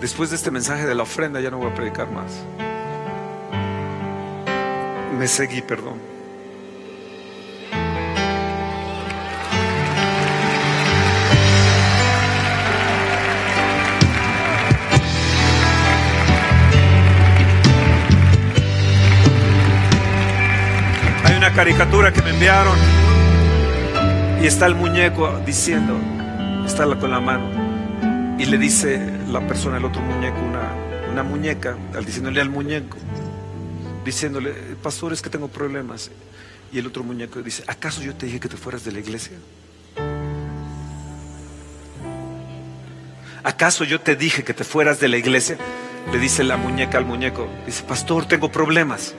Después de este mensaje de la ofrenda ya no voy a predicar más. Me seguí, perdón. Hay una caricatura que me enviaron y está el muñeco diciendo, está con la mano y le dice la persona, el otro muñeco, una, una muñeca, al diciéndole al muñeco, diciéndole, pastor, es que tengo problemas. Y el otro muñeco dice, ¿acaso yo te dije que te fueras de la iglesia? ¿Acaso yo te dije que te fueras de la iglesia? Le dice la muñeca al muñeco, dice, pastor, tengo problemas.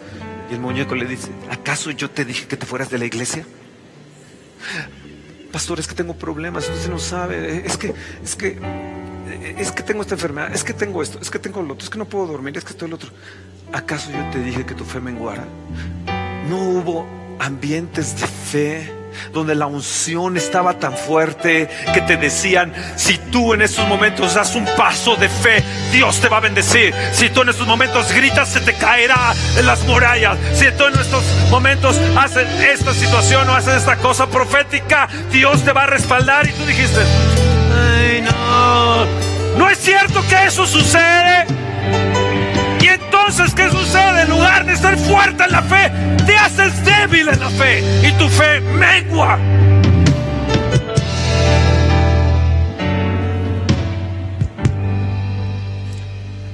Y el muñeco le dice, ¿acaso yo te dije que te fueras de la iglesia? Pastor, es que tengo problemas, usted no sabe, es que, es que es que tengo esta enfermedad, es que tengo esto, es que tengo lo otro, es que no puedo dormir, es que estoy el otro. ¿Acaso yo te dije que tu fe menguara? No hubo ambientes de fe donde la unción estaba tan fuerte que te decían, si tú en estos momentos das un paso de fe, Dios te va a bendecir. Si tú en estos momentos gritas, se te caerá en las murallas. Si tú en estos momentos haces esta situación o haces esta cosa profética, Dios te va a respaldar. Y tú dijiste, ay no, ¿No es cierto que eso sucede? Y entonces, ¿qué sucede? En lugar de ser fuerte en la fe, te haces débil en la fe y tu fe mengua.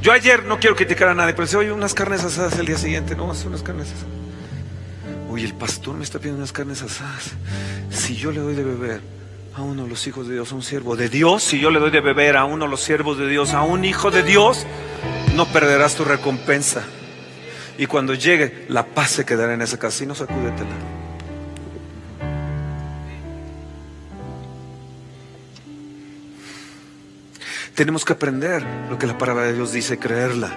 Yo ayer no quiero criticar a nadie, pero si oye unas carnes asadas el día siguiente, no, hace unas carnes asadas. Oye, el pastor me está pidiendo unas carnes asadas. Si yo le doy de beber, a uno de los hijos de Dios, a un siervo de Dios, si yo le doy de beber a uno de los siervos de Dios, a un hijo de Dios, no perderás tu recompensa. Y cuando llegue, la paz se quedará en esa casa. Si no, sacúdetela. Tenemos que aprender lo que la palabra de Dios dice, creerla.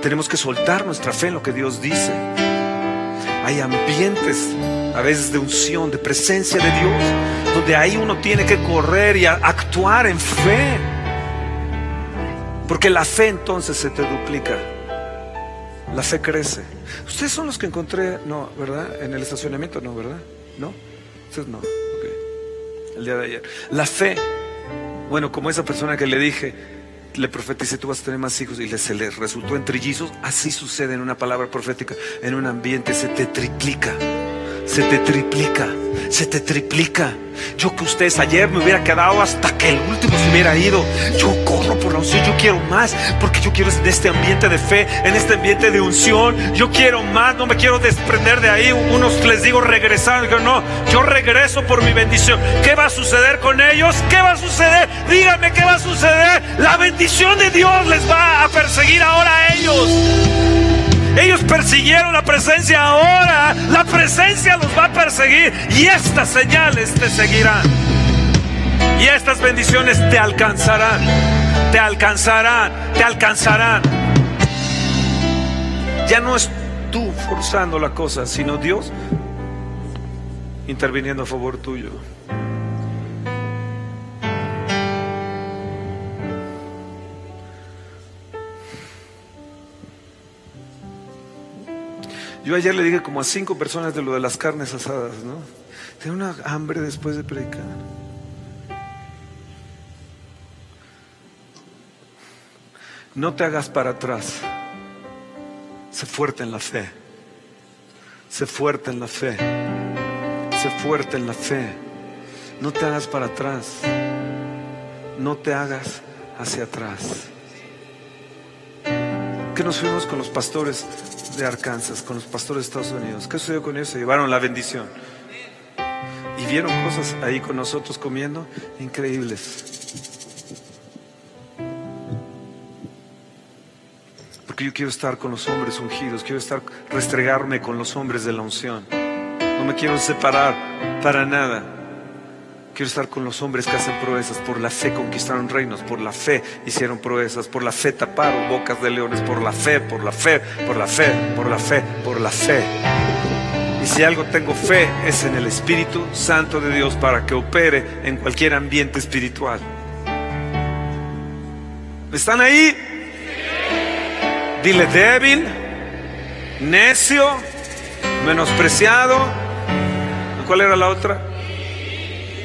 Tenemos que soltar nuestra fe en lo que Dios dice. Hay ambientes a veces de unción, de presencia de Dios, donde ahí uno tiene que correr y actuar en fe. Porque la fe entonces se te duplica. La fe crece. Ustedes son los que encontré, no, ¿verdad? En el estacionamiento, no, ¿verdad? ¿No? Ustedes no. Ok. El día de ayer. La fe, bueno, como esa persona que le dije, le profeticé, tú vas a tener más hijos y se le resultó en trillizos, así sucede en una palabra profética, en un ambiente se te triplica se te triplica, se te triplica. Yo que ustedes ayer me hubiera quedado hasta que el último se hubiera ido. Yo corro por la unción, yo quiero más, porque yo quiero en este ambiente de fe, en este ambiente de unción. Yo quiero más, no me quiero desprender de ahí. Unos les digo regresar, digo, no, yo regreso por mi bendición. ¿Qué va a suceder con ellos? ¿Qué va a suceder? Díganme qué va a suceder. La bendición de Dios les va a perseguir ahora a ellos. Ellos persiguieron la presencia ahora. La presencia los va a perseguir y estas señales te seguirán. Y estas bendiciones te alcanzarán. Te alcanzarán. Te alcanzarán. Ya no es tú forzando la cosa, sino Dios interviniendo a favor tuyo. Yo ayer le dije como a cinco personas de lo de las carnes asadas, ¿no? Tengo una hambre después de predicar. No te hagas para atrás. Sé fuerte en la fe. Sé fuerte en la fe. Sé fuerte en la fe. No te hagas para atrás. No te hagas hacia atrás. Que nos fuimos con los pastores de Arkansas, con los pastores de Estados Unidos. ¿Qué sucedió con ellos? Se llevaron la bendición. Y vieron cosas ahí con nosotros comiendo increíbles. Porque yo quiero estar con los hombres ungidos, quiero estar, restregarme con los hombres de la unción. No me quiero separar para nada. Quiero estar con los hombres que hacen proezas. Por la fe conquistaron reinos, por la fe hicieron proezas, por la fe taparon bocas de leones, por la fe, por la fe, por la fe, por la fe, por la fe. Y si algo tengo fe es en el Espíritu Santo de Dios para que opere en cualquier ambiente espiritual. ¿Están ahí? Dile débil, necio, menospreciado. ¿Cuál era la otra?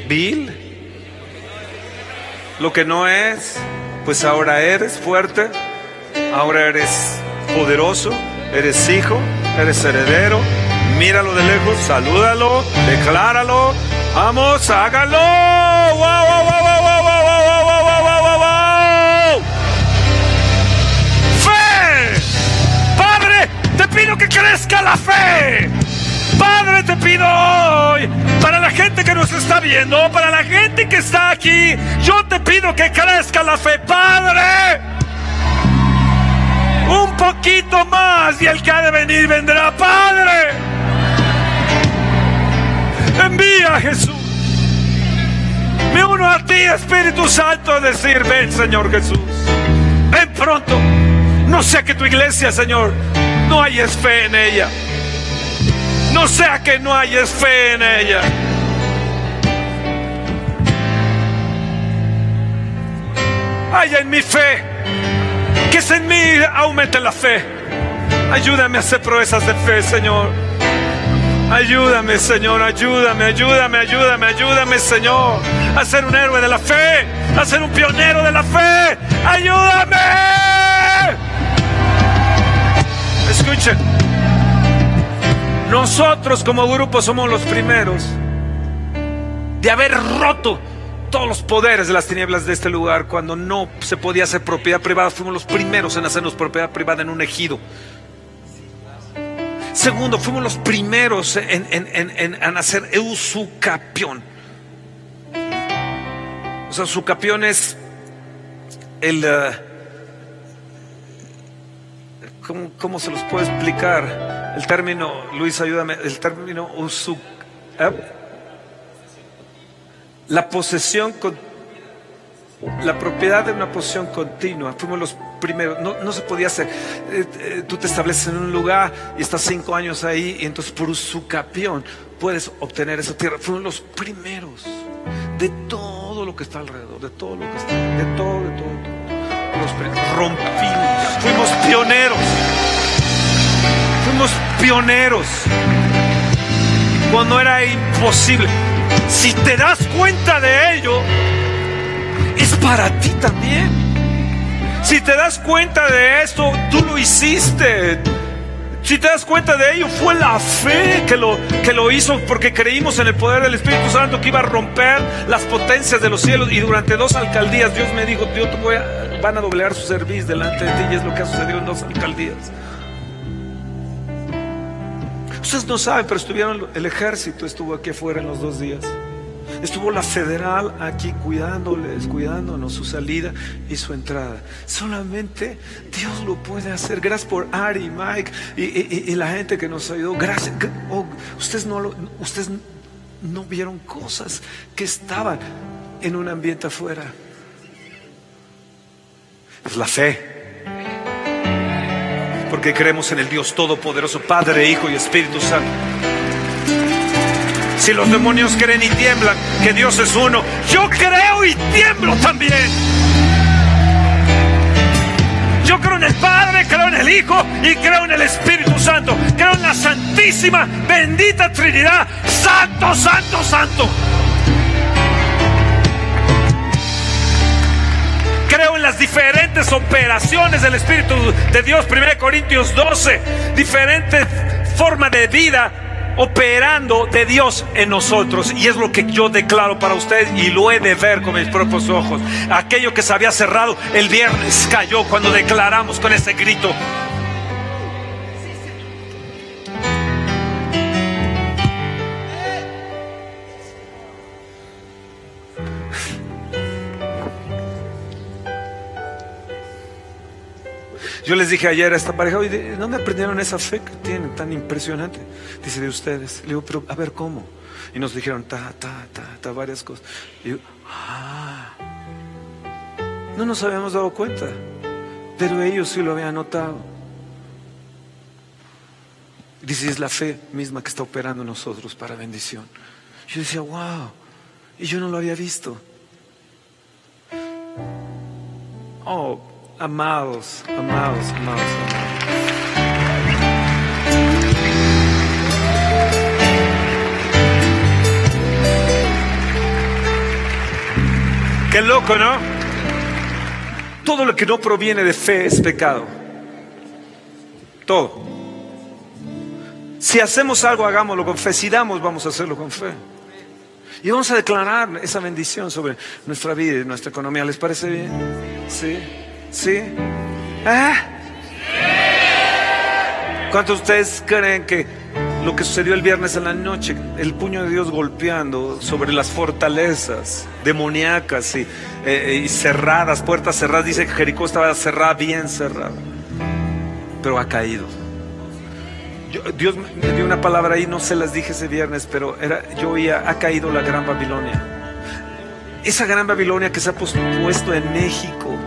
Vil. Lo que no es, pues ahora eres fuerte, ahora eres poderoso, eres hijo, eres heredero. Míralo de lejos, salúdalo, decláralo. Vamos, hágalo. ¡Wow, wow, wow, wow, wow, wow, wow, wow, wow, wow, wow! ¡Fe! Padre, te pido que crezca la fe. Padre, te pido hoy, para la gente que nos está viendo, para la gente que está aquí, yo te pido que crezca la fe, Padre. Un poquito más y el que ha de venir vendrá, Padre. Envía a Jesús. Me uno a ti, Espíritu Santo, a decir, ven, Señor Jesús. Ven pronto. No sea que tu iglesia, Señor, no hayas fe en ella. No sea que no hayas fe en ella. Haya en mi fe. Que es en mí aumente la fe. Ayúdame a hacer proezas de fe, Señor. Ayúdame, Señor, ayúdame, ayúdame, ayúdame, ayúdame, Señor, a ser un héroe de la fe, a ser un pionero de la fe. Ayúdame. Escuchen, nosotros como grupo somos los primeros de haber roto todos los poderes de las tinieblas de este lugar cuando no se podía hacer propiedad privada. Fuimos los primeros en hacernos propiedad privada en un ejido. Segundo, fuimos los primeros en, en, en, en hacer eusucapión. O sea, sucapión es el... Uh, ¿cómo, ¿cómo, se los puedo explicar? El término, Luis, ayúdame, el término usu, ¿eh? La posesión con la propiedad de una posesión continua. Fuimos los primeros. No, no se podía hacer. Eh, eh, tú te estableces en un lugar y estás cinco años ahí y entonces por su capión puedes obtener esa tierra. Fuimos los primeros de todo lo que está alrededor, de todo lo que está, de todo, de todo. De todo. Los primeros. Rompimos. Fuimos pioneros. Fuimos pioneros. Cuando era imposible. Si te das cuenta de ello, es para ti también. Si te das cuenta de esto, tú lo hiciste. Si te das cuenta de ello, fue la fe que lo, que lo hizo porque creímos en el poder del Espíritu Santo que iba a romper las potencias de los cielos. Y durante dos alcaldías Dios me dijo, Dios, a, van a doblegar su servicio delante de ti. Y es lo que ha sucedido en dos alcaldías. Ustedes no saben, pero estuvieron, el ejército estuvo aquí afuera en los dos días. Estuvo la federal aquí cuidándoles, cuidándonos su salida y su entrada. Solamente Dios lo puede hacer. Gracias por Ari, Mike y, y, y la gente que nos ayudó. Gracias. Oh, ustedes, no ustedes no vieron cosas que estaban en un ambiente afuera. Es la fe porque creemos en el Dios Todopoderoso, Padre, Hijo y Espíritu Santo. Si los demonios creen y tiemblan, que Dios es uno, yo creo y tiemblo también. Yo creo en el Padre, creo en el Hijo y creo en el Espíritu Santo. Creo en la Santísima, bendita Trinidad. Santo, santo, santo. Las diferentes operaciones del Espíritu de Dios. 1 Corintios 12, diferente forma de vida operando de Dios en nosotros. Y es lo que yo declaro para ustedes y lo he de ver con mis propios ojos. Aquello que se había cerrado el viernes cayó cuando declaramos con ese grito. Yo les dije ayer a esta pareja, ¿dónde aprendieron esa fe que tienen tan impresionante? Dice, de ustedes. Le digo, pero a ver, ¿cómo? Y nos dijeron, ta, ta, ta, ta, varias cosas. Y yo, ah, no nos habíamos dado cuenta, pero ellos sí lo habían notado. Dice, es la fe misma que está operando en nosotros para bendición. Yo decía, wow, y yo no lo había visto. Oh, amados, amados, amados, Qué loco, ¿no? Todo lo que no proviene de fe es pecado. Todo. Si hacemos algo, hagámoslo con fe. Si damos, vamos a hacerlo con fe. Y vamos a declarar esa bendición sobre nuestra vida y nuestra economía. ¿Les parece bien? ¿Sí? ¿Sí? ¿Ah? ¿Cuántos de ustedes creen que lo que sucedió el viernes en la noche, el puño de Dios golpeando sobre las fortalezas demoníacas y, eh, cerradas, puertas cerradas, dice que Jericó estaba cerrada, bien cerrada, pero ha caído. Dios me dio una palabra ahí, no se las dije ese viernes, pero era, yo oía, ha caído la gran Babilonia. Esa gran Babilonia que se ha puesto en México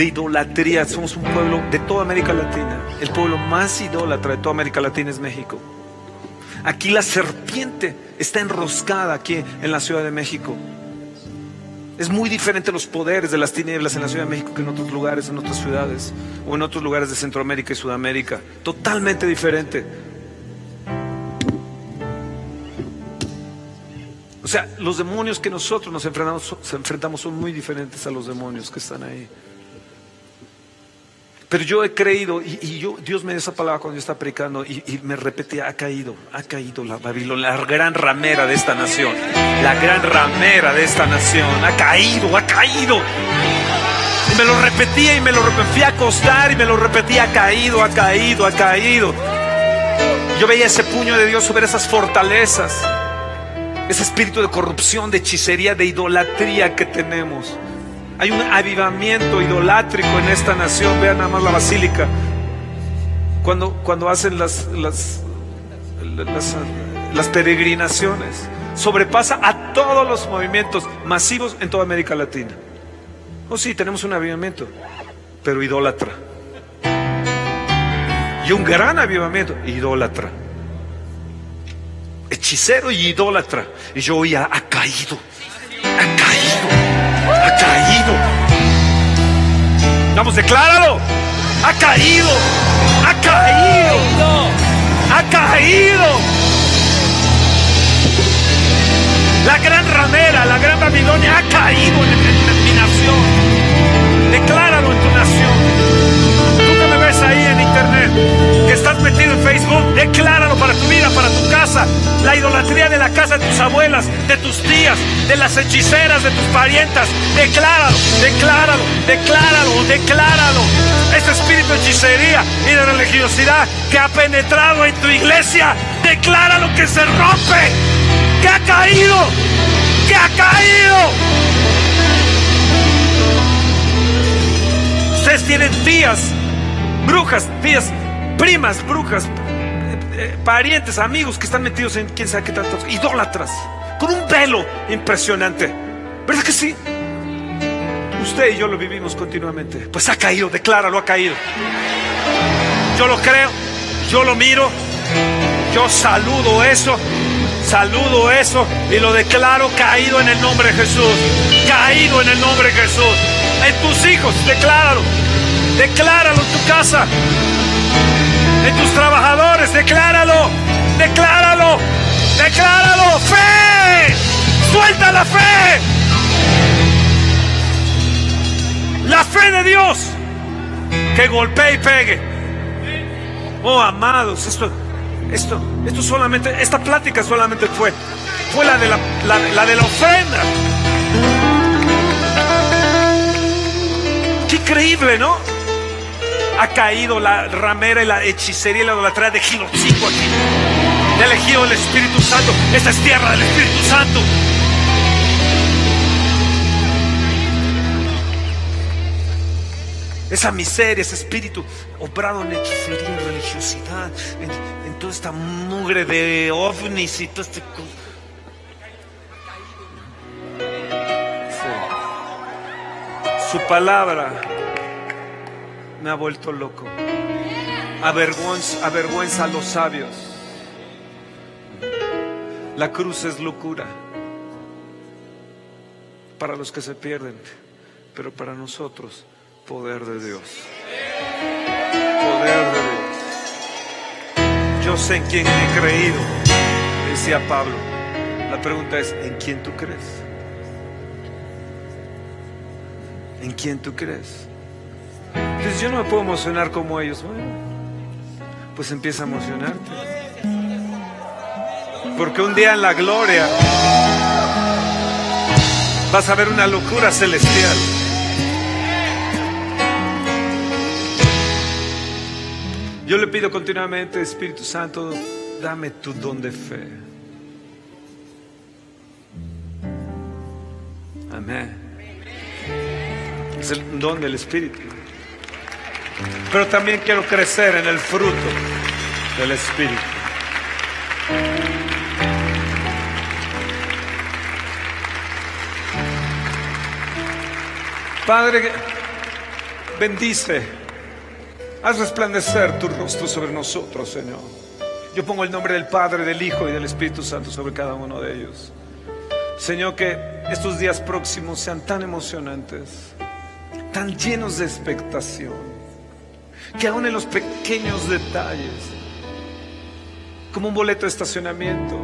de idolatría. Somos un pueblo de toda América Latina. El pueblo más idólatra de toda América Latina es México. Aquí la serpiente está enroscada aquí en la Ciudad de México. Es muy diferente los poderes de las tinieblas en la Ciudad de México que en otros lugares, en otras ciudades o en otros lugares de Centroamérica y Sudamérica. Totalmente diferente. O sea, los demonios que nosotros nos enfrentamos, enfrentamos son muy diferentes a los demonios que están ahí. Pero yo he creído, y, yo, Dios me dio esa palabra cuando yo estaba predicando, y, me repetía, ha caído, ha caído la Babilonia, la gran ramera de esta nación, la gran ramera de esta nación, ha caído, ha caído. Y me lo repetía y me lo fui a acostar y me lo repetía, ha caído, ha caído, ha caído. Yo veía ese puño de Dios sobre esas fortalezas, ese espíritu de corrupción, de hechicería, de idolatría que tenemos. Hay un avivamiento idolátrico en esta nación. Vean nada más la basílica. Cuando, cuando hacen las, las, las, peregrinaciones, sobrepasa a todos los movimientos masivos en toda América Latina. Oh, sí, tenemos un avivamiento, pero idólatra. Y un gran avivamiento, idólatra. Hechicero y idólatra. Y yo caído, ha caído ha caído. Vamos, decláralo. Ha caído. Ha caído. Ha caído. La gran ramera, la gran Babilonia ha caído en, en mi nación. Decláralo en tu nación. Facebook, decláralo para tu vida, para tu casa. La idolatría de la casa de tus abuelas, de tus tías, de las hechiceras, de tus parientas. Decláralo, decláralo, decláralo, decláralo. Ese espíritu de hechicería y de religiosidad que ha penetrado en tu iglesia, decláralo que se rompe, que ha caído, que ha caído. Ustedes tienen tías, brujas, tías primas, brujas, eh, eh, parientes, amigos que están metidos en quién sabe qué tantos, idólatras, con un velo impresionante. ¿Verdad que sí? Usted y yo lo vivimos continuamente. Pues ha caído, decláralo, ha caído. Yo lo creo, yo lo miro, yo saludo eso, saludo eso y lo declaro caído en el nombre de Jesús. Caído en el nombre de Jesús. En tus hijos, decláralo. Decláralo en tu casa en tus trabajadores. Decláralo, decláralo, decláralo. Fe, suelta la fe. La fe de Dios que golpee y pegue. Oh, amados, esto, esto, esto solamente, esta plática solamente fue, fue la de la, la de la ofrenda. Qué increíble, ¿no? Ha caído la ramera y la hechicería y la idolatría de Gilotzingo aquí. De elegido el Espíritu Santo. Esta es tierra del Espíritu Santo. esa miseria, ese espíritu obrado en hechicería, en religiosidad, en, toda esta mugre de ovnis y todo este... Su palabra me ha vuelto loco. Avergüenza, a los sabios. La cruz es locura para los que se pierden, pero para nosotros poder de Dios. Poder de Dios. Yo sé en quién he creído, decía Pablo. La pregunta es, ¿en quién tú crees? ¿En quién tú crees? Entonces yo no me puedo emocionar como ellos. Bueno, pues empieza a emocionarte. Porque un día en la gloria vas a ver una locura celestial. Yo le pido continuamente, Espíritu Santo, dame tu don de fe. Amén. Es el don del Espíritu. Pero también quiero crecer en el fruto del Espíritu. Padre, bendice, haz resplandecer tu rostro sobre nosotros, Señor. Yo pongo el nombre del Padre, del Hijo y del Espíritu Santo sobre cada uno de ellos. Señor, que estos días próximos sean tan emocionantes, tan llenos de expectación, que aún en los pequeños detalles, como un boleto de estacionamiento,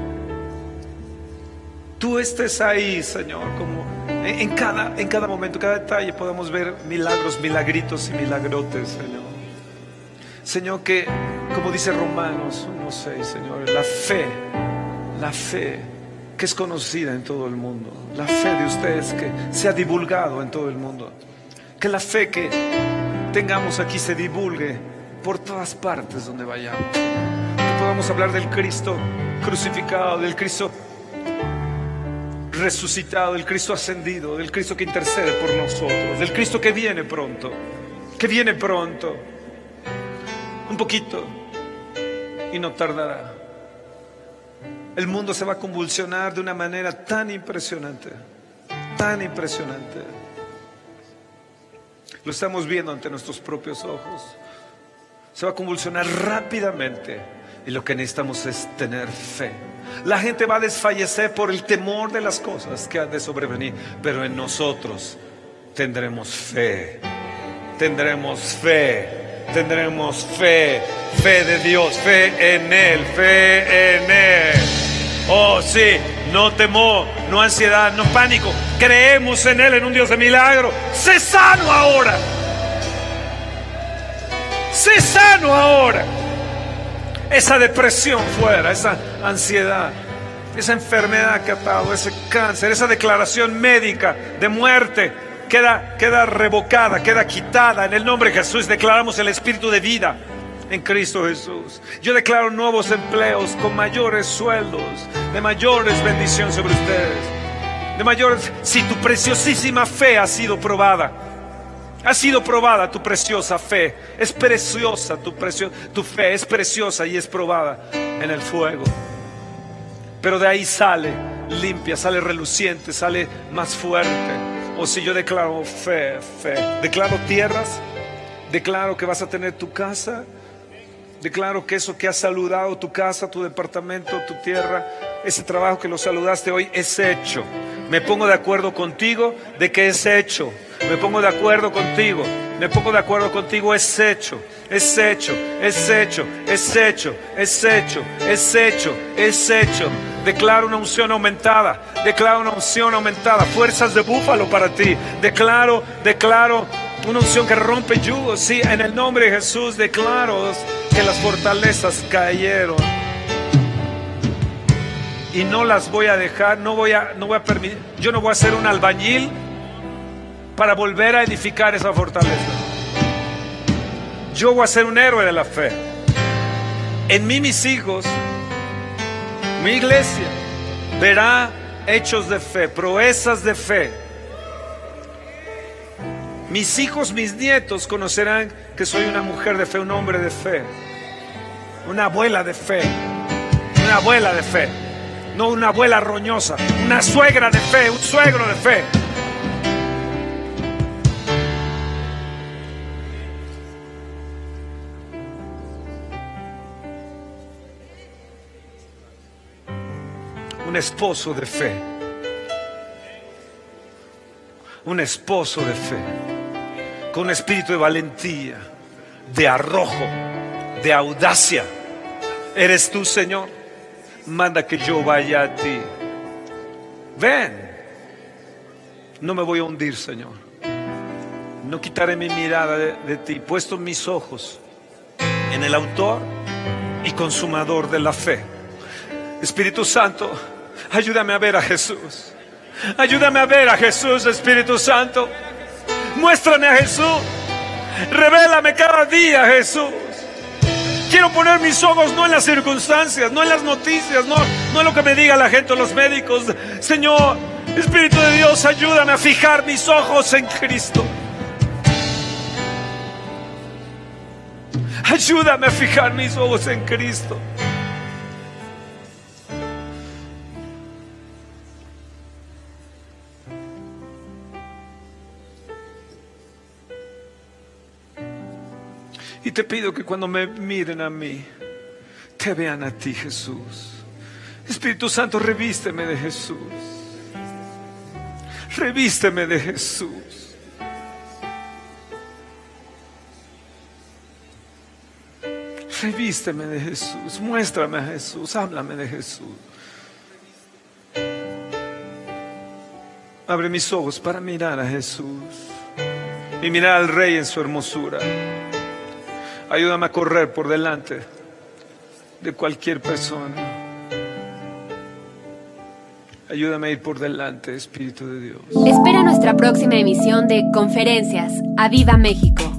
tú estés ahí, Señor, como en, cada, en cada momento, cada detalle podamos ver milagros, milagritos y milagrotes, Señor. Señor, que como dice Romanos 1.6, Señor, la fe, la fe que es conocida en todo el mundo, la fe de ustedes que se ha divulgado en todo el mundo, que la fe que tengamos aquí se divulgue por todas partes donde vayamos, que podamos hablar del Cristo crucificado, del Cristo resucitado, del Cristo ascendido, del Cristo que intercede por nosotros, del Cristo que viene pronto, que viene pronto, un poquito y no tardará. El mundo se va a convulsionar de una manera tan impresionante, tan impresionante. Lo estamos viendo ante nuestros propios ojos. Se va a convulsionar rápidamente y lo que necesitamos es tener fe. La gente va a desfallecer por el temor de las cosas que han de sobrevenir, pero en nosotros tendremos fe. Tendremos fe, tendremos fe, fe de Dios, fe en Él, fe en Él. Oh, sí, no temor, no ansiedad, no pánico. Creemos en Él, en un Dios de milagro. Sé sano ahora. Sé sano ahora. Esa depresión fuera, esa ansiedad, esa enfermedad que ha atado, ese cáncer, esa declaración médica de muerte queda, queda revocada, queda quitada. En el nombre de Jesús declaramos el espíritu de vida en Cristo Jesús. Yo declaro nuevos empleos con mayores sueldos, de mayores bendiciones sobre ustedes, de mayores, si tu preciosísima fe ha sido probada. Ha sido probada tu preciosa fe. Es preciosa tu, precio, tu fe. Es preciosa y es probada en el fuego. Pero de ahí sale limpia, sale reluciente, sale más fuerte. O si yo declaro fe, fe. Declaro tierras. Declaro que vas a tener tu casa. Declaro que eso que has saludado, tu casa, tu departamento, tu tierra, ese trabajo que lo saludaste hoy es hecho. Me pongo de acuerdo contigo de que es hecho. Me pongo de acuerdo contigo. Me pongo de acuerdo contigo. Es hecho. Es hecho. Es hecho. Es hecho. Es hecho. Es hecho. Es hecho. Declaro una unción aumentada. Declaro una unción aumentada. Fuerzas de búfalo para ti. Declaro, declaro una unción que rompe yugos. Sí, en el nombre de Jesús declaro que las fortalezas cayeron. Y no las voy a dejar, no voy a, no voy a permitir. Yo no voy a ser un albañil para volver a edificar esa fortaleza. Yo voy a ser un héroe de la fe. En mí mis hijos, mi iglesia, verá hechos de fe, proezas de fe. Mis hijos, mis nietos conocerán que soy una mujer de fe, un hombre de fe, una abuela de fe, una abuela de fe, no una abuela roñosa, una suegra de fe, un suegro de fe. Un esposo de fe. Un esposo de fe. Con espíritu de valentía, de arrojo, de audacia. ¿Eres tú, Señor? Manda que yo vaya a ti. Ven. No me voy a hundir, Señor. No quitaré mi mirada de, de ti. Puesto mis ojos en el autor y consumador de la fe. Espíritu Santo, ayúdame a ver a Jesús. Ayúdame a ver a Jesús, Espíritu Santo. Muéstrame a Jesús. Revélame cada día, Jesús. Quiero poner mis ojos no en las circunstancias, no en las noticias, no, no en lo que me diga la gente o los médicos. Señor, Espíritu de Dios, ayúdame a fijar mis ojos en Cristo. Ayúdame a fijar mis ojos en Cristo. Te pido que cuando me miren a mí, te vean a ti, Jesús. Espíritu Santo, revísteme de Jesús. Revísteme de Jesús. Revísteme de Jesús. Muéstrame a Jesús. Háblame de Jesús. Abre mis ojos para mirar a Jesús y mirar al Rey en su hermosura. Ayúdame a correr por delante de cualquier persona. Ayúdame a ir por delante, Espíritu de Dios. Espera nuestra próxima emisión de Conferencias. ¡A Viva México!